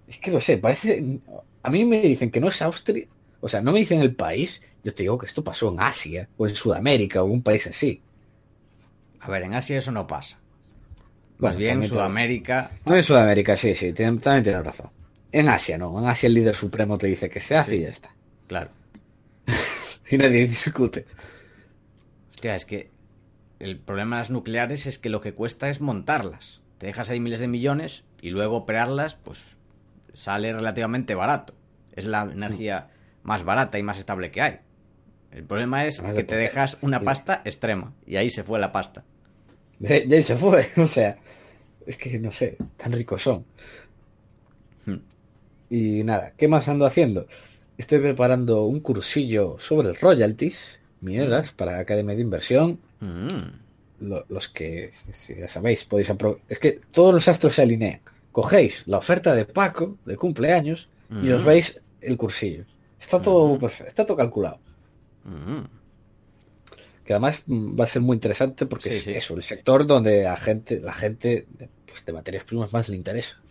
Es que no sé, parece. A mí me dicen que no es Austria. O sea, no me dicen el país. Yo te digo que esto pasó en Asia o en Sudamérica o un país así. A ver, en Asia eso no pasa. Bueno, Más bien también te- Sudamérica. No en Sudamérica, sí, sí, también tienes razón. En Asia no. En Asia el líder supremo te dice que se hace y ya está. Claro. [LAUGHS] Y nadie discute. Hostia, es que el problema de las nucleares es que lo que cuesta es montarlas. Te dejas ahí miles de millones y luego operarlas, pues sale relativamente barato. Es la energía más barata y más estable que hay. El problema es Además que te dejas una pasta extrema y ahí se fue la pasta. De ahí se fue, [LAUGHS] o sea, es que no sé, tan ricos son. Hmm. Y nada, ¿qué más ando haciendo? Estoy preparando un cursillo sobre royalties mineras para la Academia de Inversión. Mm, Lo- los que, si ya sabéis, podéis apro- Es que todos los astros se alinean. Cogéis la oferta de Paco de cumpleaños y os veis el cursillo. Está todo perfecto, está todo calculado. Mm. que además mm, va a ser muy interesante porque Sí, es sí. eso, el sector donde a gente, la gente de, pues, de materias primas más le interesa.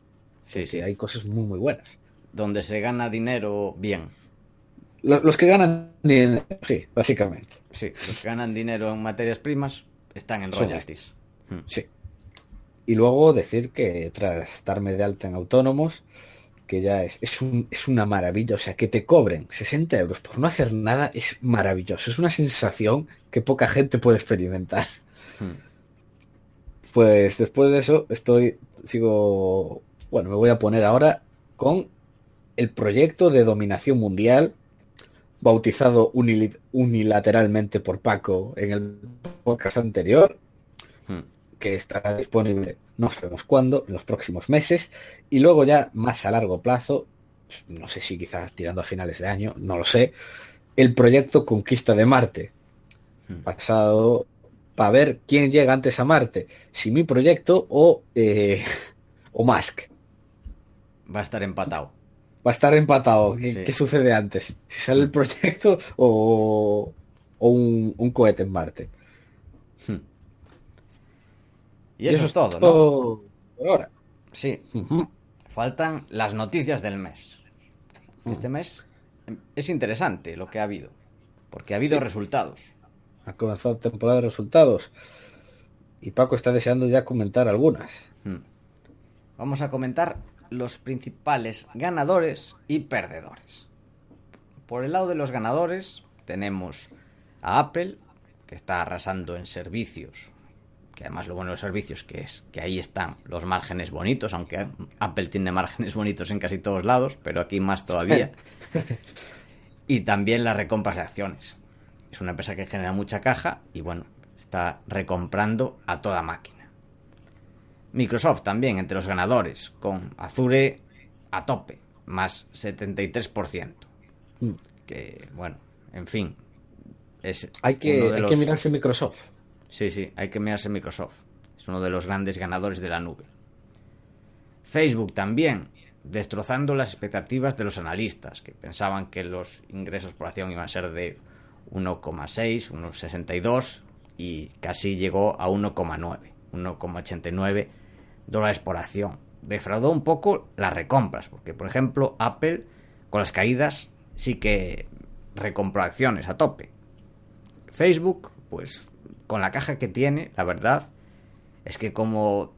Sí, sí. Hay cosas muy muy buenas. Donde se gana dinero bien. Lo- Los, que ganan dinero, sí, básicamente. Sí, los que ganan dinero en materias primas están en royalties. Mm. Sí. Y luego decir que tras darme de alta en autónomos, que ya es, es, un- es una maravilla, o sea, que te cobren 60 euros por no hacer nada es maravilloso. Es una sensación que poca gente puede experimentar. Hmm. Pues después de eso estoy, sigo, bueno, me voy a poner ahora con el proyecto de dominación mundial, bautizado unili- unilateralmente por Paco en el podcast anterior, Mm. Que estará disponible no sabemos cuándo, en los próximos meses, y luego ya más a largo plazo, no sé si quizás tirando a finales de año, no lo sé, el proyecto Conquista de Marte, Hmm. pasado para ver quién llega antes a Marte, si mi proyecto o, eh, [LAUGHS] o Musk. Va a estar empatado. Va a estar empatado. ¿Qué, Sí. qué sucede antes? Si sale el proyecto o, o un, un cohete en Marte. Y eso, es todo, ¿no? todo por ahora. Sí, faltan las noticias del mes. Este mes es interesante lo que ha habido, porque ha habido resultados. Ha comenzado temporada de resultados. Y Paco está deseando ya comentar algunas. Hmm. Vamos a comentar los principales ganadores y perdedores. Por el lado de los ganadores tenemos a Apple, que está arrasando en servicios, que además lo bueno de los servicios que es que ahí están los márgenes bonitos, aunque Apple tiene márgenes bonitos en casi todos lados, pero aquí más todavía. [LAUGHS] y también las recompras de acciones. Es una empresa que genera mucha caja y bueno, está recomprando a toda máquina. Microsoft también entre los ganadores, con Azure a tope, más 73%. Mm. Que bueno, en fin. Es Hay que, hay los- que mirarse Microsoft. Sí, sí, hay que mirarse Microsoft. Es uno de los grandes ganadores de la nube. Facebook también, destrozando las expectativas de los analistas, que pensaban que los ingresos por acción iban a ser de 1,6, 1,62 y casi llegó a 1,9, 1,89 dólares por acción. Defraudó un poco las recompras, porque por ejemplo Apple con las caídas sí que recompro acciones a tope. Facebook, pues con la caja que tiene, la verdad, es que como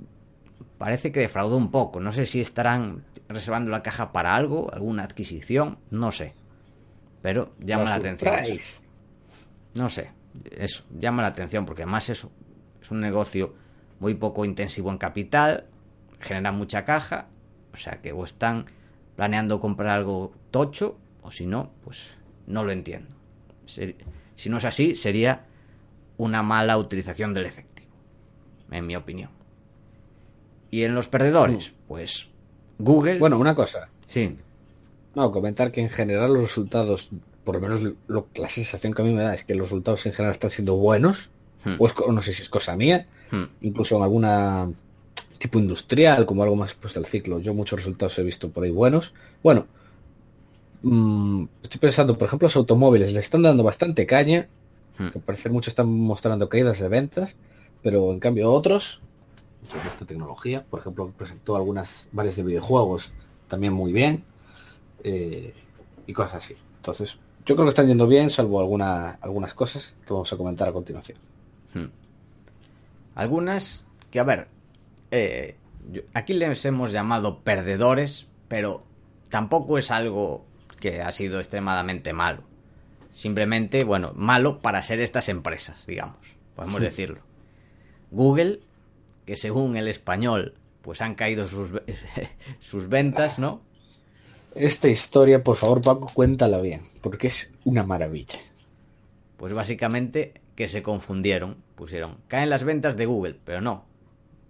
parece que defraudó un poco. No sé si estarán reservando la caja para algo, alguna adquisición, no sé. Pero llama la atención. No sé, eso, llama la atención, porque además eso es un negocio muy poco intensivo en capital, genera mucha caja, o sea que o están planeando comprar algo tocho, o si no, pues no lo entiendo. Si no es así, sería una mala utilización del efectivo, en mi opinión. Y en los perdedores, mm. pues Google. Bueno, una cosa. Sí. No, comentar que en general los resultados, por lo menos lo, la sensación que a mí me da es que los resultados en general están siendo buenos. Hmm. O, no sé si es cosa mía. Hmm. Incluso en alguna tipo industrial, como algo más pues del ciclo. Yo muchos resultados he visto por ahí buenos. Bueno, mm, estoy pensando, por ejemplo, los automóviles le están dando bastante caña. Hmm. Que parece mucho están mostrando caídas de ventas. Pero en cambio otros esta tecnología. Por ejemplo, presentó algunas varias de videojuegos también muy bien eh, y cosas así. Entonces, yo creo que están yendo bien, salvo alguna, algunas cosas que vamos a comentar a continuación. Hmm. Algunas que, a ver, eh, aquí les hemos llamado perdedores, pero tampoco es algo que ha sido extremadamente malo. Simplemente, bueno, malo para ser estas empresas, digamos, podemos decirlo. Google que según el español, pues han caído sus, [LAUGHS] sus ventas, ¿no? Esta historia, por favor, Paco, cuéntala bien, porque es una maravilla. Pues básicamente que se confundieron, pusieron, caen las ventas de Google, pero no,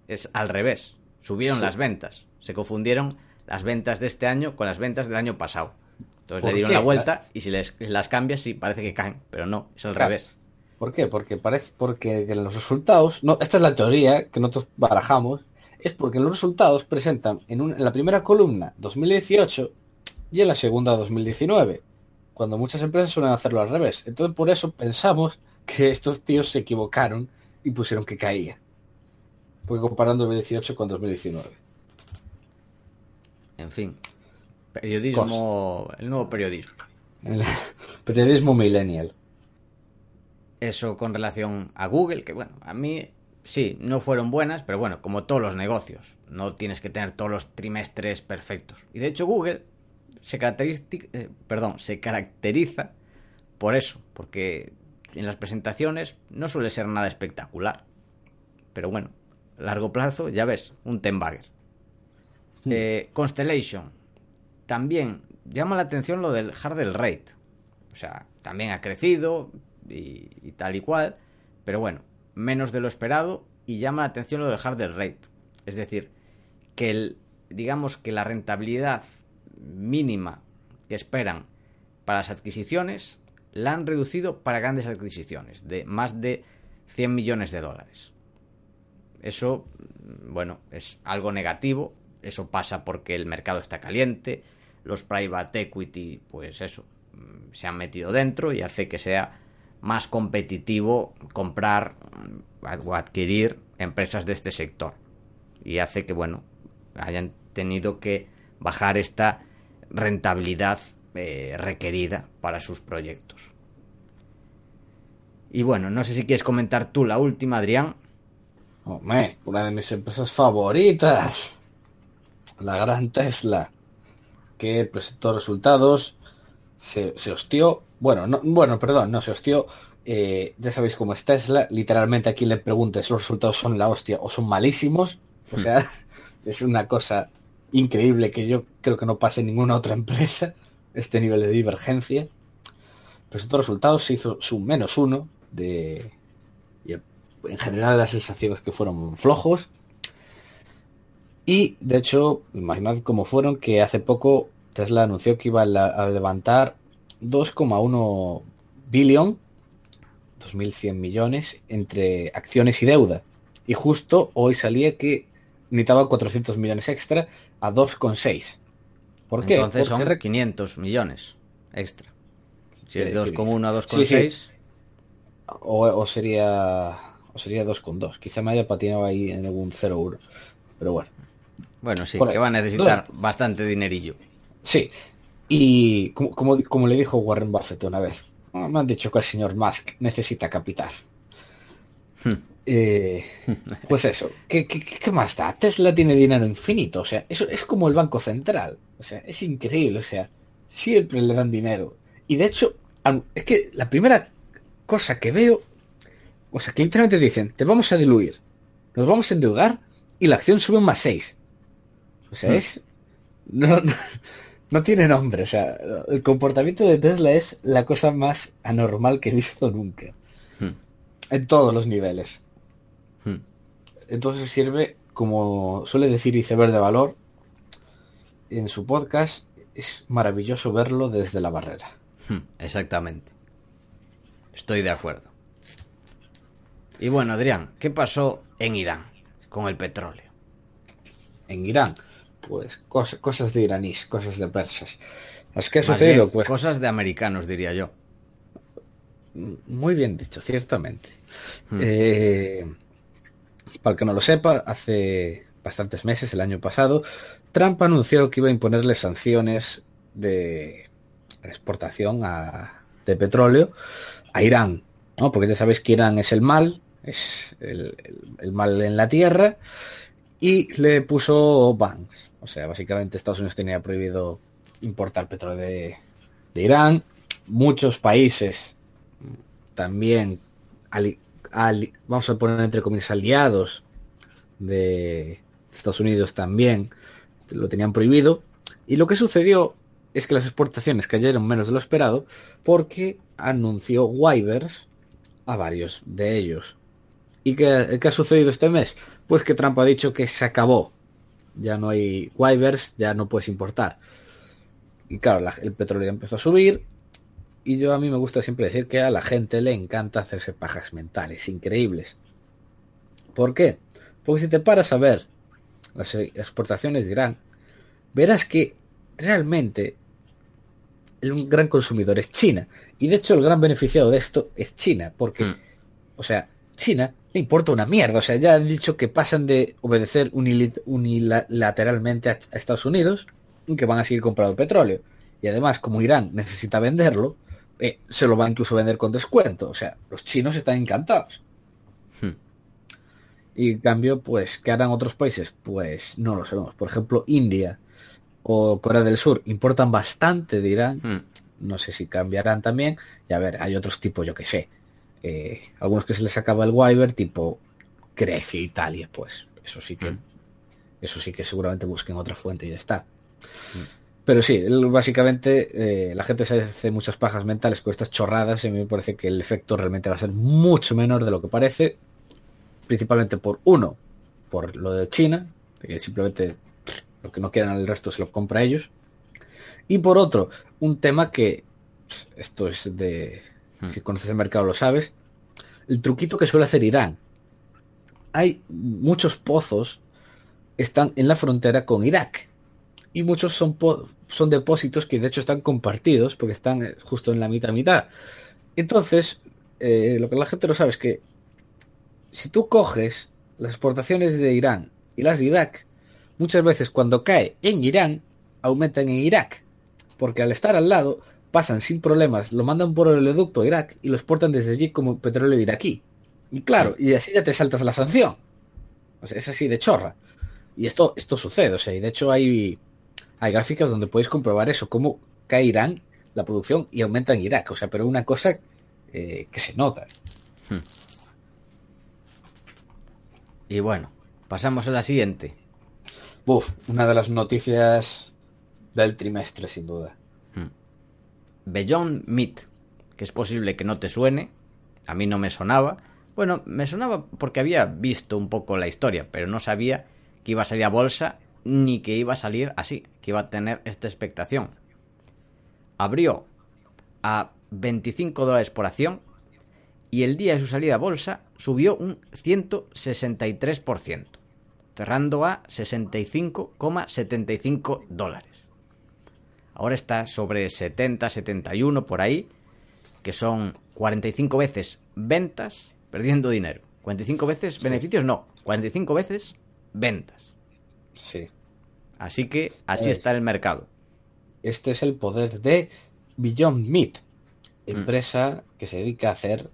es al revés, subieron las ventas, se confundieron las ventas de este año con las ventas del año pasado. Entonces le dieron la vuelta y si les, las cambias sí parece que caen, pero no, es al revés. ¿Por qué? Porque parece porque en los resultados, no, esta es la teoría que nosotros barajamos, es porque en los resultados presentan en, en la primera columna 2018 y en la segunda 2019, cuando muchas empresas suelen hacerlo al revés. Entonces por eso pensamos que estos tíos se equivocaron y pusieron que caía. Porque comparando 2018 con 2019. En fin. Periodismo. El nuevo periodismo. El [LAUGHS] periodismo millennial eso con relación a Google, que bueno, a mí sí, no fueron buenas, pero bueno, como todos los negocios, no tienes que tener todos los trimestres perfectos. Y de hecho Google se caracteriza, eh, perdón, se caracteriza por eso, porque en las presentaciones no suele ser nada espectacular. Pero bueno, a largo plazo, ya ves, un Tenbagger. Hmm. Eh, Constellation. También llama la atención lo del hardware rate. O sea, también ha crecido, y, tal y cual, pero bueno, menos de lo esperado y llama la atención lo del hard rate. Es decir, que el, digamos que la rentabilidad mínima que esperan para las adquisiciones la han reducido para grandes adquisiciones de más de 100 millones de dólares. Eso, bueno, es algo negativo. Eso pasa porque el mercado está caliente. Los private equity, pues eso, se han metido dentro y hace que sea más competitivo comprar o adquirir empresas de este sector. Y hace que, bueno, hayan tenido que bajar esta rentabilidad eh, requerida para sus proyectos. Y bueno, no sé si quieres comentar tú la última, Adrián. Hombre, una de mis empresas favoritas. La gran Tesla. Que presentó resultados. Se, se hostió bueno, no, bueno, perdón, no se hostió. Eh, ya sabéis cómo es Tesla. Literalmente aquí le preguntes si los resultados son la hostia o son malísimos. O sea, [LAUGHS] es una cosa increíble que yo creo que no pase en ninguna otra empresa este nivel de divergencia. Presentó resultados, se hizo su menos uno de... Y en general las sensaciones que fueron flojos. Y de hecho, imaginad cómo fueron que hace poco Tesla anunció que iba a levantar 2,1 billón, 2.100 millones, entre acciones y deuda. Y justo hoy salía que necesitaba 400 millones extra a 2,6. ¿Por qué? Entonces son 500 millones extra. Si es 2,1 a 2,6. O, sería o sería 2,2. Quizá me haya patinado ahí en algún 0 euro. Pero bueno. Bueno, sí, que va a necesitar bastante dinerillo. Sí, Y como, como, como le dijo Warren Buffett una vez, "Ah, me han dicho que el señor Musk necesita capital. Eh, [LAUGHS] pues eso, ¿qué, qué, qué más da? Tesla tiene dinero infinito, o sea, eso es como el Banco Central, o sea, es increíble, o sea, siempre le dan dinero. Y de hecho, es que la primera cosa que veo, o sea, que literalmente dicen, te vamos a diluir, nos vamos a endeudar y la acción sube un más 6. O sea, es... No, [LAUGHS] no, no tiene nombre, o sea, el comportamiento de Tesla es la cosa más anormal que he visto nunca. Hmm. En todos los niveles. Hmm. Entonces sirve, como suele decir Iceberg de Valor, en su podcast, es maravilloso verlo desde la barrera. Hmm, Exactamente. Estoy de acuerdo. Y bueno, Adrián, ¿qué pasó en Irán con el petróleo? En Irán, pues cos- cosas de iraníes, cosas de persas. Es que ha sucedido, pues cosas de americanos, diría yo. Muy bien dicho, ciertamente. Eh, para el que no lo sepa, hace bastantes meses, el año pasado, Trump anunció que iba a imponerle sanciones de exportación a- de petróleo a Irán, ¿no? Porque ya sabéis que Irán es el mal, es el, el- el mal en la tierra, y le puso bans. O sea, básicamente Estados Unidos tenía prohibido importar petróleo de, Irán. Muchos países también, ali- vamos a poner entre comillas, aliados de Estados Unidos también lo tenían prohibido. Y lo que sucedió es que las exportaciones cayeron menos de lo esperado porque anunció waivers a varios de ellos. ¿Y qué, qué ha sucedido este mes? Pues que Trump ha dicho que se acabó. Ya no hay waivers, ya no puedes importar. Y claro, la- el petróleo empezó a subir, y yo a mí me gusta siempre decir que a la gente le encanta hacerse pajas mentales, increíbles. ¿Por qué? Porque si te paras a ver las exportaciones de Irán, verás que realmente el gran consumidor es China. Y de hecho el gran beneficiado de esto es China, porque, Hmm. o sea, China le importa una mierda. O sea, ya han dicho que pasan de obedecer unilateralmente a, a Estados Unidos y que van a seguir comprando petróleo. Y además, como Irán necesita venderlo, eh, se lo va a incluso vender con descuento. O sea, los chinos están encantados. Hmm. Y en cambio, pues, ¿qué harán otros países? Pues no lo sabemos. Por ejemplo, India o Corea del Sur importan bastante de Irán. Hmm. No sé si cambiarán también. Y a ver, hay otros tipos, yo que sé. Eh, algunos que se les acaba el waiver, tipo Grecia, Italia, pues eso sí que Mm. eso sí que seguramente busquen otra fuente y ya está. Pero sí, básicamente eh, la gente se hace muchas pajas mentales con estas chorradas y a mí me parece que el efecto realmente va a ser mucho menor de lo que parece, principalmente por uno, por lo de China, que simplemente lo que no quieran el resto se lo compra a ellos, y por otro, un tema que esto es de, si conoces el mercado lo sabes, el truquito que suele hacer Irán. Hay muchos pozos están en la frontera con Irak. Y muchos son, son depósitos que de hecho están compartidos porque están eh, justo en la mitad mitad. Entonces, eh, lo que la gente no sabe es que si tú coges las exportaciones de Irán y las de Irak, muchas veces cuando cae en Irán, aumentan en Irak. Porque al estar al lado, pasan sin problemas, lo mandan por el oleoducto a Irak y lo exportan desde allí como petróleo iraquí. Y claro, y así ya te saltas la sanción. O sea, es así de chorra. Y esto, esto sucede, o sea, y de hecho hay, hay gráficas donde podéis comprobar eso, cómo cae Irán la producción y aumenta en Irak. O sea, pero una cosa eh, que se nota. Y bueno, pasamos a la siguiente. Uf, una de las noticias del trimestre, sin duda. Beyond Meat, que es posible que no te suene, a mí no me sonaba. Bueno, me sonaba porque había visto un poco la historia, pero no sabía que iba a salir a bolsa ni que iba a salir así, que iba a tener esta expectación. Abrió a 25 dólares por acción y el día de su salida a bolsa subió un 163%, cerrando a 65,75 dólares. Ahora está sobre 70, 71 por ahí, que son 45 veces ventas perdiendo dinero. 45 veces beneficios, no, 45 veces ventas. Sí. Así que así Es. está el mercado. este es el poder de Beyond Meat, empresa que se dedica a hacer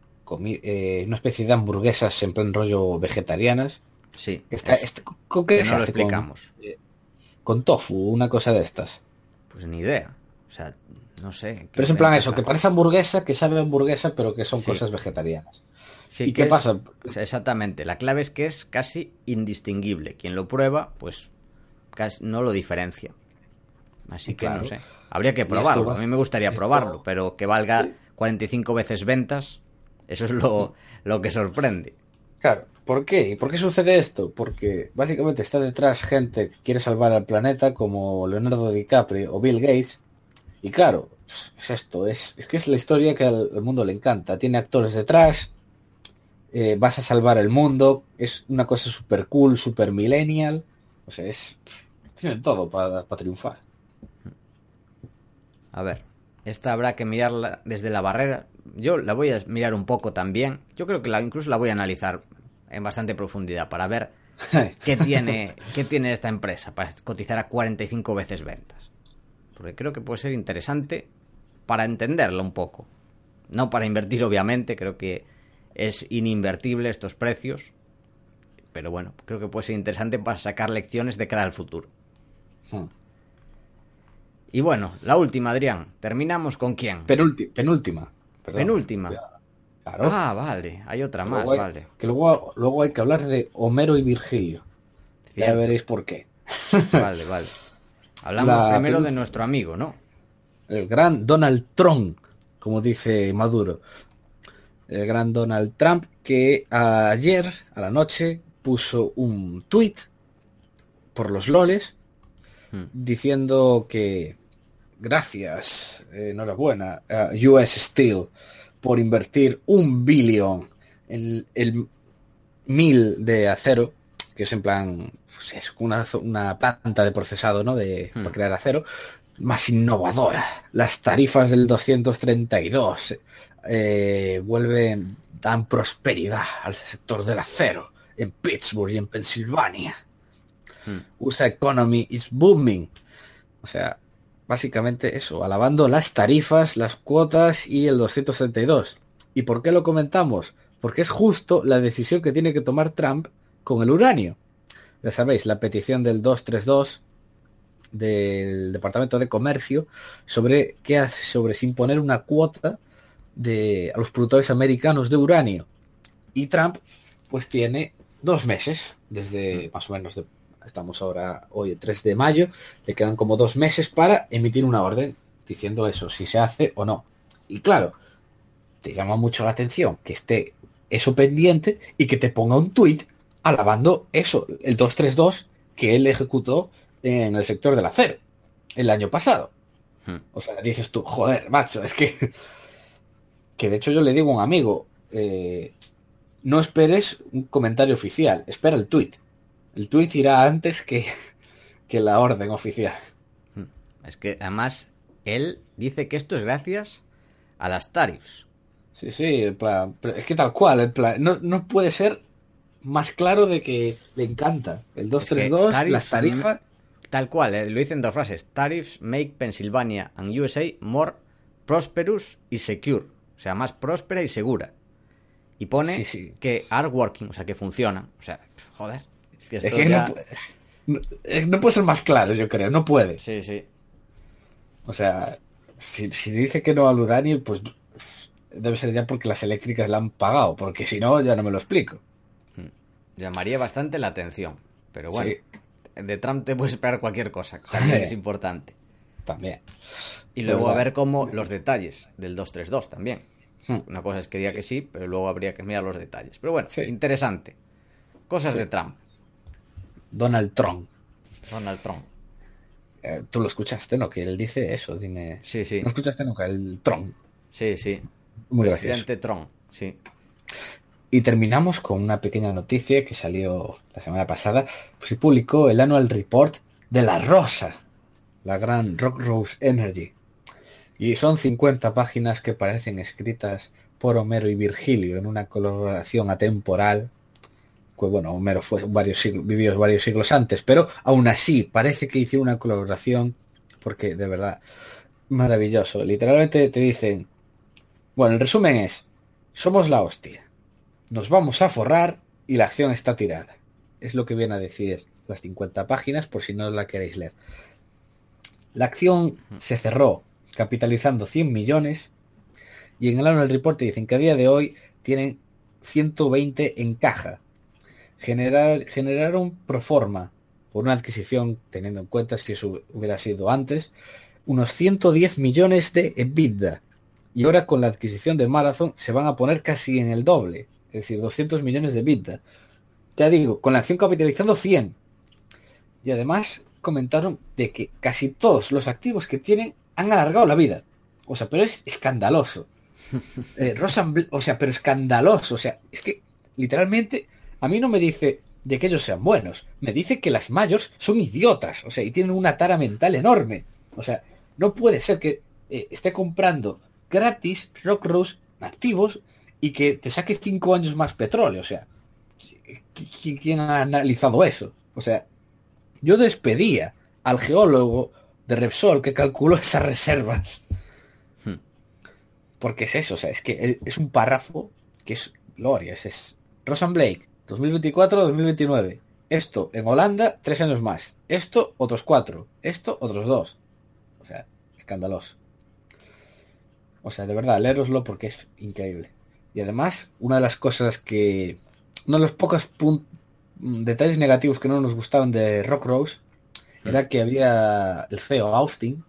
eh, una especie de hamburguesas en plan rollo vegetarianas. Sí. Está, ¿Con qué no lo explicamos? Eh, con, tofu, una cosa de estas. Pues ni idea. O sea, no sé. Pero es en plan eso, que parece hamburguesa, que sabe hamburguesa, pero que son cosas vegetarianas. ¿Y qué pasa? Exactamente. La clave es que es casi indistinguible. Quien lo prueba, pues casi no lo diferencia. Así que no sé. Habría que probarlo. A mí me gustaría probarlo, pero que valga 45 veces ventas, eso es lo, lo que sorprende. Claro, ¿por qué? ¿Y por qué sucede esto? Porque básicamente está detrás gente que quiere salvar al planeta como Leonardo DiCaprio o Bill Gates. Y claro, es esto, es, que es la historia que al, mundo le encanta. Tiene actores detrás, eh, vas a salvar el mundo, es una cosa súper cool, súper millennial. O sea, es... Tiene todo para triunfar. A ver, esta habrá que mirarla desde la barrera. Yo la voy a mirar un poco también. Yo creo que la, incluso la voy a analizar en bastante profundidad para ver qué tiene, qué tiene esta empresa para cotizar a 45 veces ventas. Porque creo que puede ser interesante para entenderlo un poco. No para invertir, obviamente, creo que es ininvertible estos precios. Pero bueno, creo que puede ser interesante para sacar lecciones de cara al futuro. Hmm. Y bueno, la última, Adrián. ¿Terminamos con quién? penúltima. Penúltima. Ah, vale. Hay otra más, vale. Que luego, luego hay que hablar de Homero y Virgilio. Ya veréis por qué. [LAUGHS] Vale, vale. Hablamos primero de nuestro amigo, ¿no? El gran Donald Trump, como dice Maduro. El gran Donald Trump que ayer a la noche puso un tweet por los loles hmm. diciendo que gracias, enhorabuena a US Steel por invertir un billón en el mil de acero, que es en plan, pues es una, una planta de procesado, ¿no? De, hmm. Para crear acero, más innovadora. Las tarifas del 232 eh, vuelven, dan prosperidad al sector del acero en Pittsburgh y en Pensilvania. Hmm. USA Economy is booming. O sea, básicamente eso, alabando las tarifas, las cuotas y el 232. ¿Y por qué lo comentamos? Porque es justo la decisión que tiene que tomar Trump con el uranio. Ya sabéis, la petición del 232 del Departamento de Comercio sobre qué hace, sobre si imponer una cuota a los productores americanos de uranio. Y Trump pues tiene dos meses desde más o menos de estamos ahora hoy el 3 de mayo, le quedan como dos meses para emitir una orden diciendo eso, si se hace o no. Y claro, te llama mucho la atención que esté eso pendiente y que te ponga un tuit alabando eso, el 232 que él ejecutó en el sector del acero el año pasado. Hmm. O sea, dices tú, joder, macho, es que... Que de hecho yo le digo a un amigo, eh, no esperes un comentario oficial, espera el tuit. El tweet irá antes que, [LAUGHS] que la orden oficial. Hmm. Es que además él dice que esto es gracias a las tarifas. Sí, sí, el plan, es que tal cual, el plan, no, no puede ser más claro de que le encanta. El 232, las tarifas. Tal cual, eh, lo dicen dos frases. Tariffs make Pennsylvania and USA more prosperous y secure. O sea, más próspera y segura. Y pone que are working, o sea, que funciona. O sea, joder es que eh, no, puede ser más claro, yo creo, no puede. Sí, sí. O sea, si, dice que no al uranio, pues debe ser ya porque las eléctricas la han pagado, porque si no, ya no me lo explico. Hmm. Llamaría bastante la atención, pero bueno, de Trump te puedes esperar cualquier cosa, también es [LAUGHS] importante. También. Y luego a ver cómo los detalles del 232 también. Hmm. Una cosa es que diga que sí, pero luego habría que mirar los detalles. Pero bueno, interesante. Cosas de Trump. Donald Trump. Donald Trump. Eh, Tú lo escuchaste, ¿no? Que él dice eso, dime. Sí, sí. ¿No escuchaste nunca? El Trump. Sí, sí. Muy Presidente Trump, sí. Y terminamos con una pequeña noticia que salió la semana pasada. Pues se publicó el Annual Report de La Rosa, la gran Rock Rose Energy. Y son 50 páginas que parecen escritas por Homero y Virgilio en una colaboración atemporal pues bueno, Homero fue varios siglos, vivió varios siglos antes, pero aún así parece que hicieron una colaboración porque de verdad, maravilloso. Literalmente te dicen, bueno, el resumen es, somos la hostia, nos vamos a forrar y la acción está tirada. Es lo que viene a decir las 50 páginas por si no la queréis leer. La acción se cerró capitalizando 100 millones y en el annual report te dicen que a día de hoy tienen 120 en caja. Generar, generaron pro forma por una adquisición, teniendo en cuenta si eso hubiera sido antes, unos 110 millones de EBITDA. Y ahora con la adquisición de Marathon se van a poner casi en el doble, es decir, 200 millones de EBITDA. Ya digo, con la acción capitalizando 100. Y además comentaron de que casi todos los activos que tienen han alargado la vida. O sea, pero es escandaloso. [LAUGHS] Eh, o sea, pero escandaloso. O sea, es que literalmente a mí no me dice de que ellos sean buenos. Me dice que las mayors son idiotas. O sea, y tienen una tara mental enorme. O sea, no puede ser que eh, esté comprando gratis Rock Rose activos y que te saque cinco años más petróleo. O sea, ¿quién ha analizado eso? O sea, yo despedía al geólogo de Repsol que calculó [LAUGHS] esas reservas. Hmm. Porque es eso, o sea, es que es un párrafo que es gloria, es, es Rosan Blake, 2024-2029. Esto en Holanda, tres años más. Esto, otros cuatro. Esto, otros dos. O sea, escandaloso. O sea, de verdad, leeroslo porque es increíble. Y además, una de las cosas que... Uno de los pocos detalles negativos que no nos gustaban de Rock Rose era que había el CEO Austin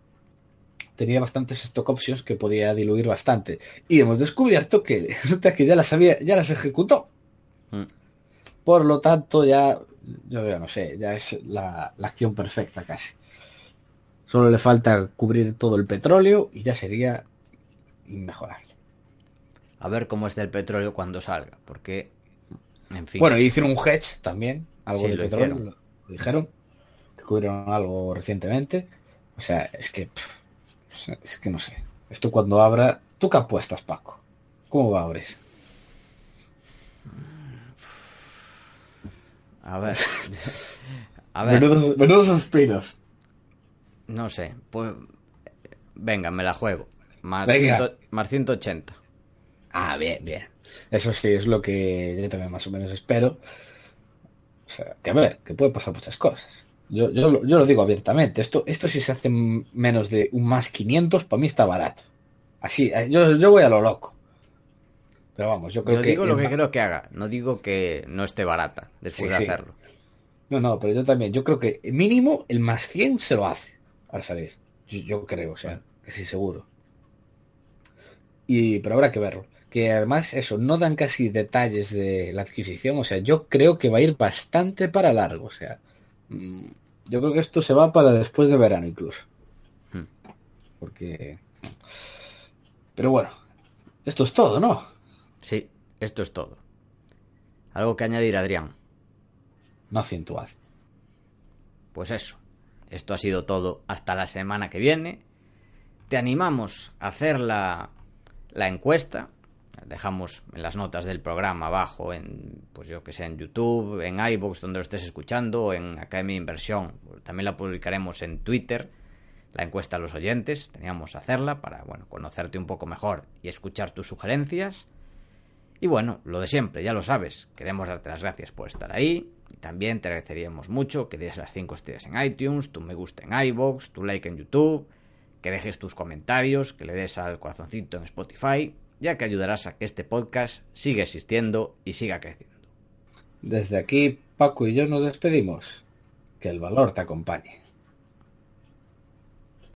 tenía bastantes stock options que podía diluir bastante y hemos descubierto que [LAUGHS] resulta que ya las había ya las ejecutó mm. Por lo tanto ya yo ya no sé ya es la, la, acción perfecta casi solo le falta cubrir todo el petróleo y ya sería inmejorable a ver cómo está el petróleo cuando salga porque en fin bueno hicieron un hedge también algo de petróleo lo dijeron descubrieron algo recientemente. O sea, es que... es que no sé. Esto cuando abra... ¿Tú qué apuestas, Paco? ¿Cómo va a abrir? A ver. [LAUGHS] A ver. Menudos, suspiros. No sé. Pues. Venga, me la juego. Más, más 180. Ah, bien, bien. Eso sí es lo que yo también más o menos espero. O sea, que a ver, que puede pasar muchas cosas. Yo, yo, lo digo abiertamente. Esto, esto si se hace menos de un más 500, para mí está barato. Así, eh, yo, yo voy a lo loco. Pero vamos, yo creo yo que... digo lo que creo que haga. No digo que no esté barata después de hacerlo. No, no, pero yo también. Yo creo que mínimo el más 100 se lo hace al salir. Yo, creo, o sea, que sí, seguro. Y, pero habrá que verlo. Que además, eso, no dan casi detalles de la adquisición. O sea, yo creo que va a ir bastante para largo. O sea, Mm, yo creo que esto se va para después de verano incluso. Hmm. Porque... Pero bueno, esto es todo, ¿no? Sí, esto es todo. ¿Algo que añadir, Adrián? No acentuad. Pues eso. Esto ha sido todo hasta la semana que viene. Te animamos a hacer la, la encuesta dejamos en las notas del programa abajo, en, pues yo que sé, en YouTube, en iVoox, donde lo estés escuchando, o en Academia Inversión. También la publicaremos en Twitter, la encuesta a los oyentes. Teníamos que hacerla para, bueno, conocerte un poco mejor y escuchar tus sugerencias. Y bueno, lo de siempre, ya lo sabes. Queremos darte las gracias por estar ahí. También te agradeceríamos mucho que des las 5 estrellas en iTunes, tu me gusta en iVoox, tu like en YouTube, que dejes tus comentarios, que le des al corazoncito en Spotify ya que ayudarás a que este podcast siga existiendo y siga creciendo. Desde aquí, Paco y yo nos despedimos. Que el valor te acompañe.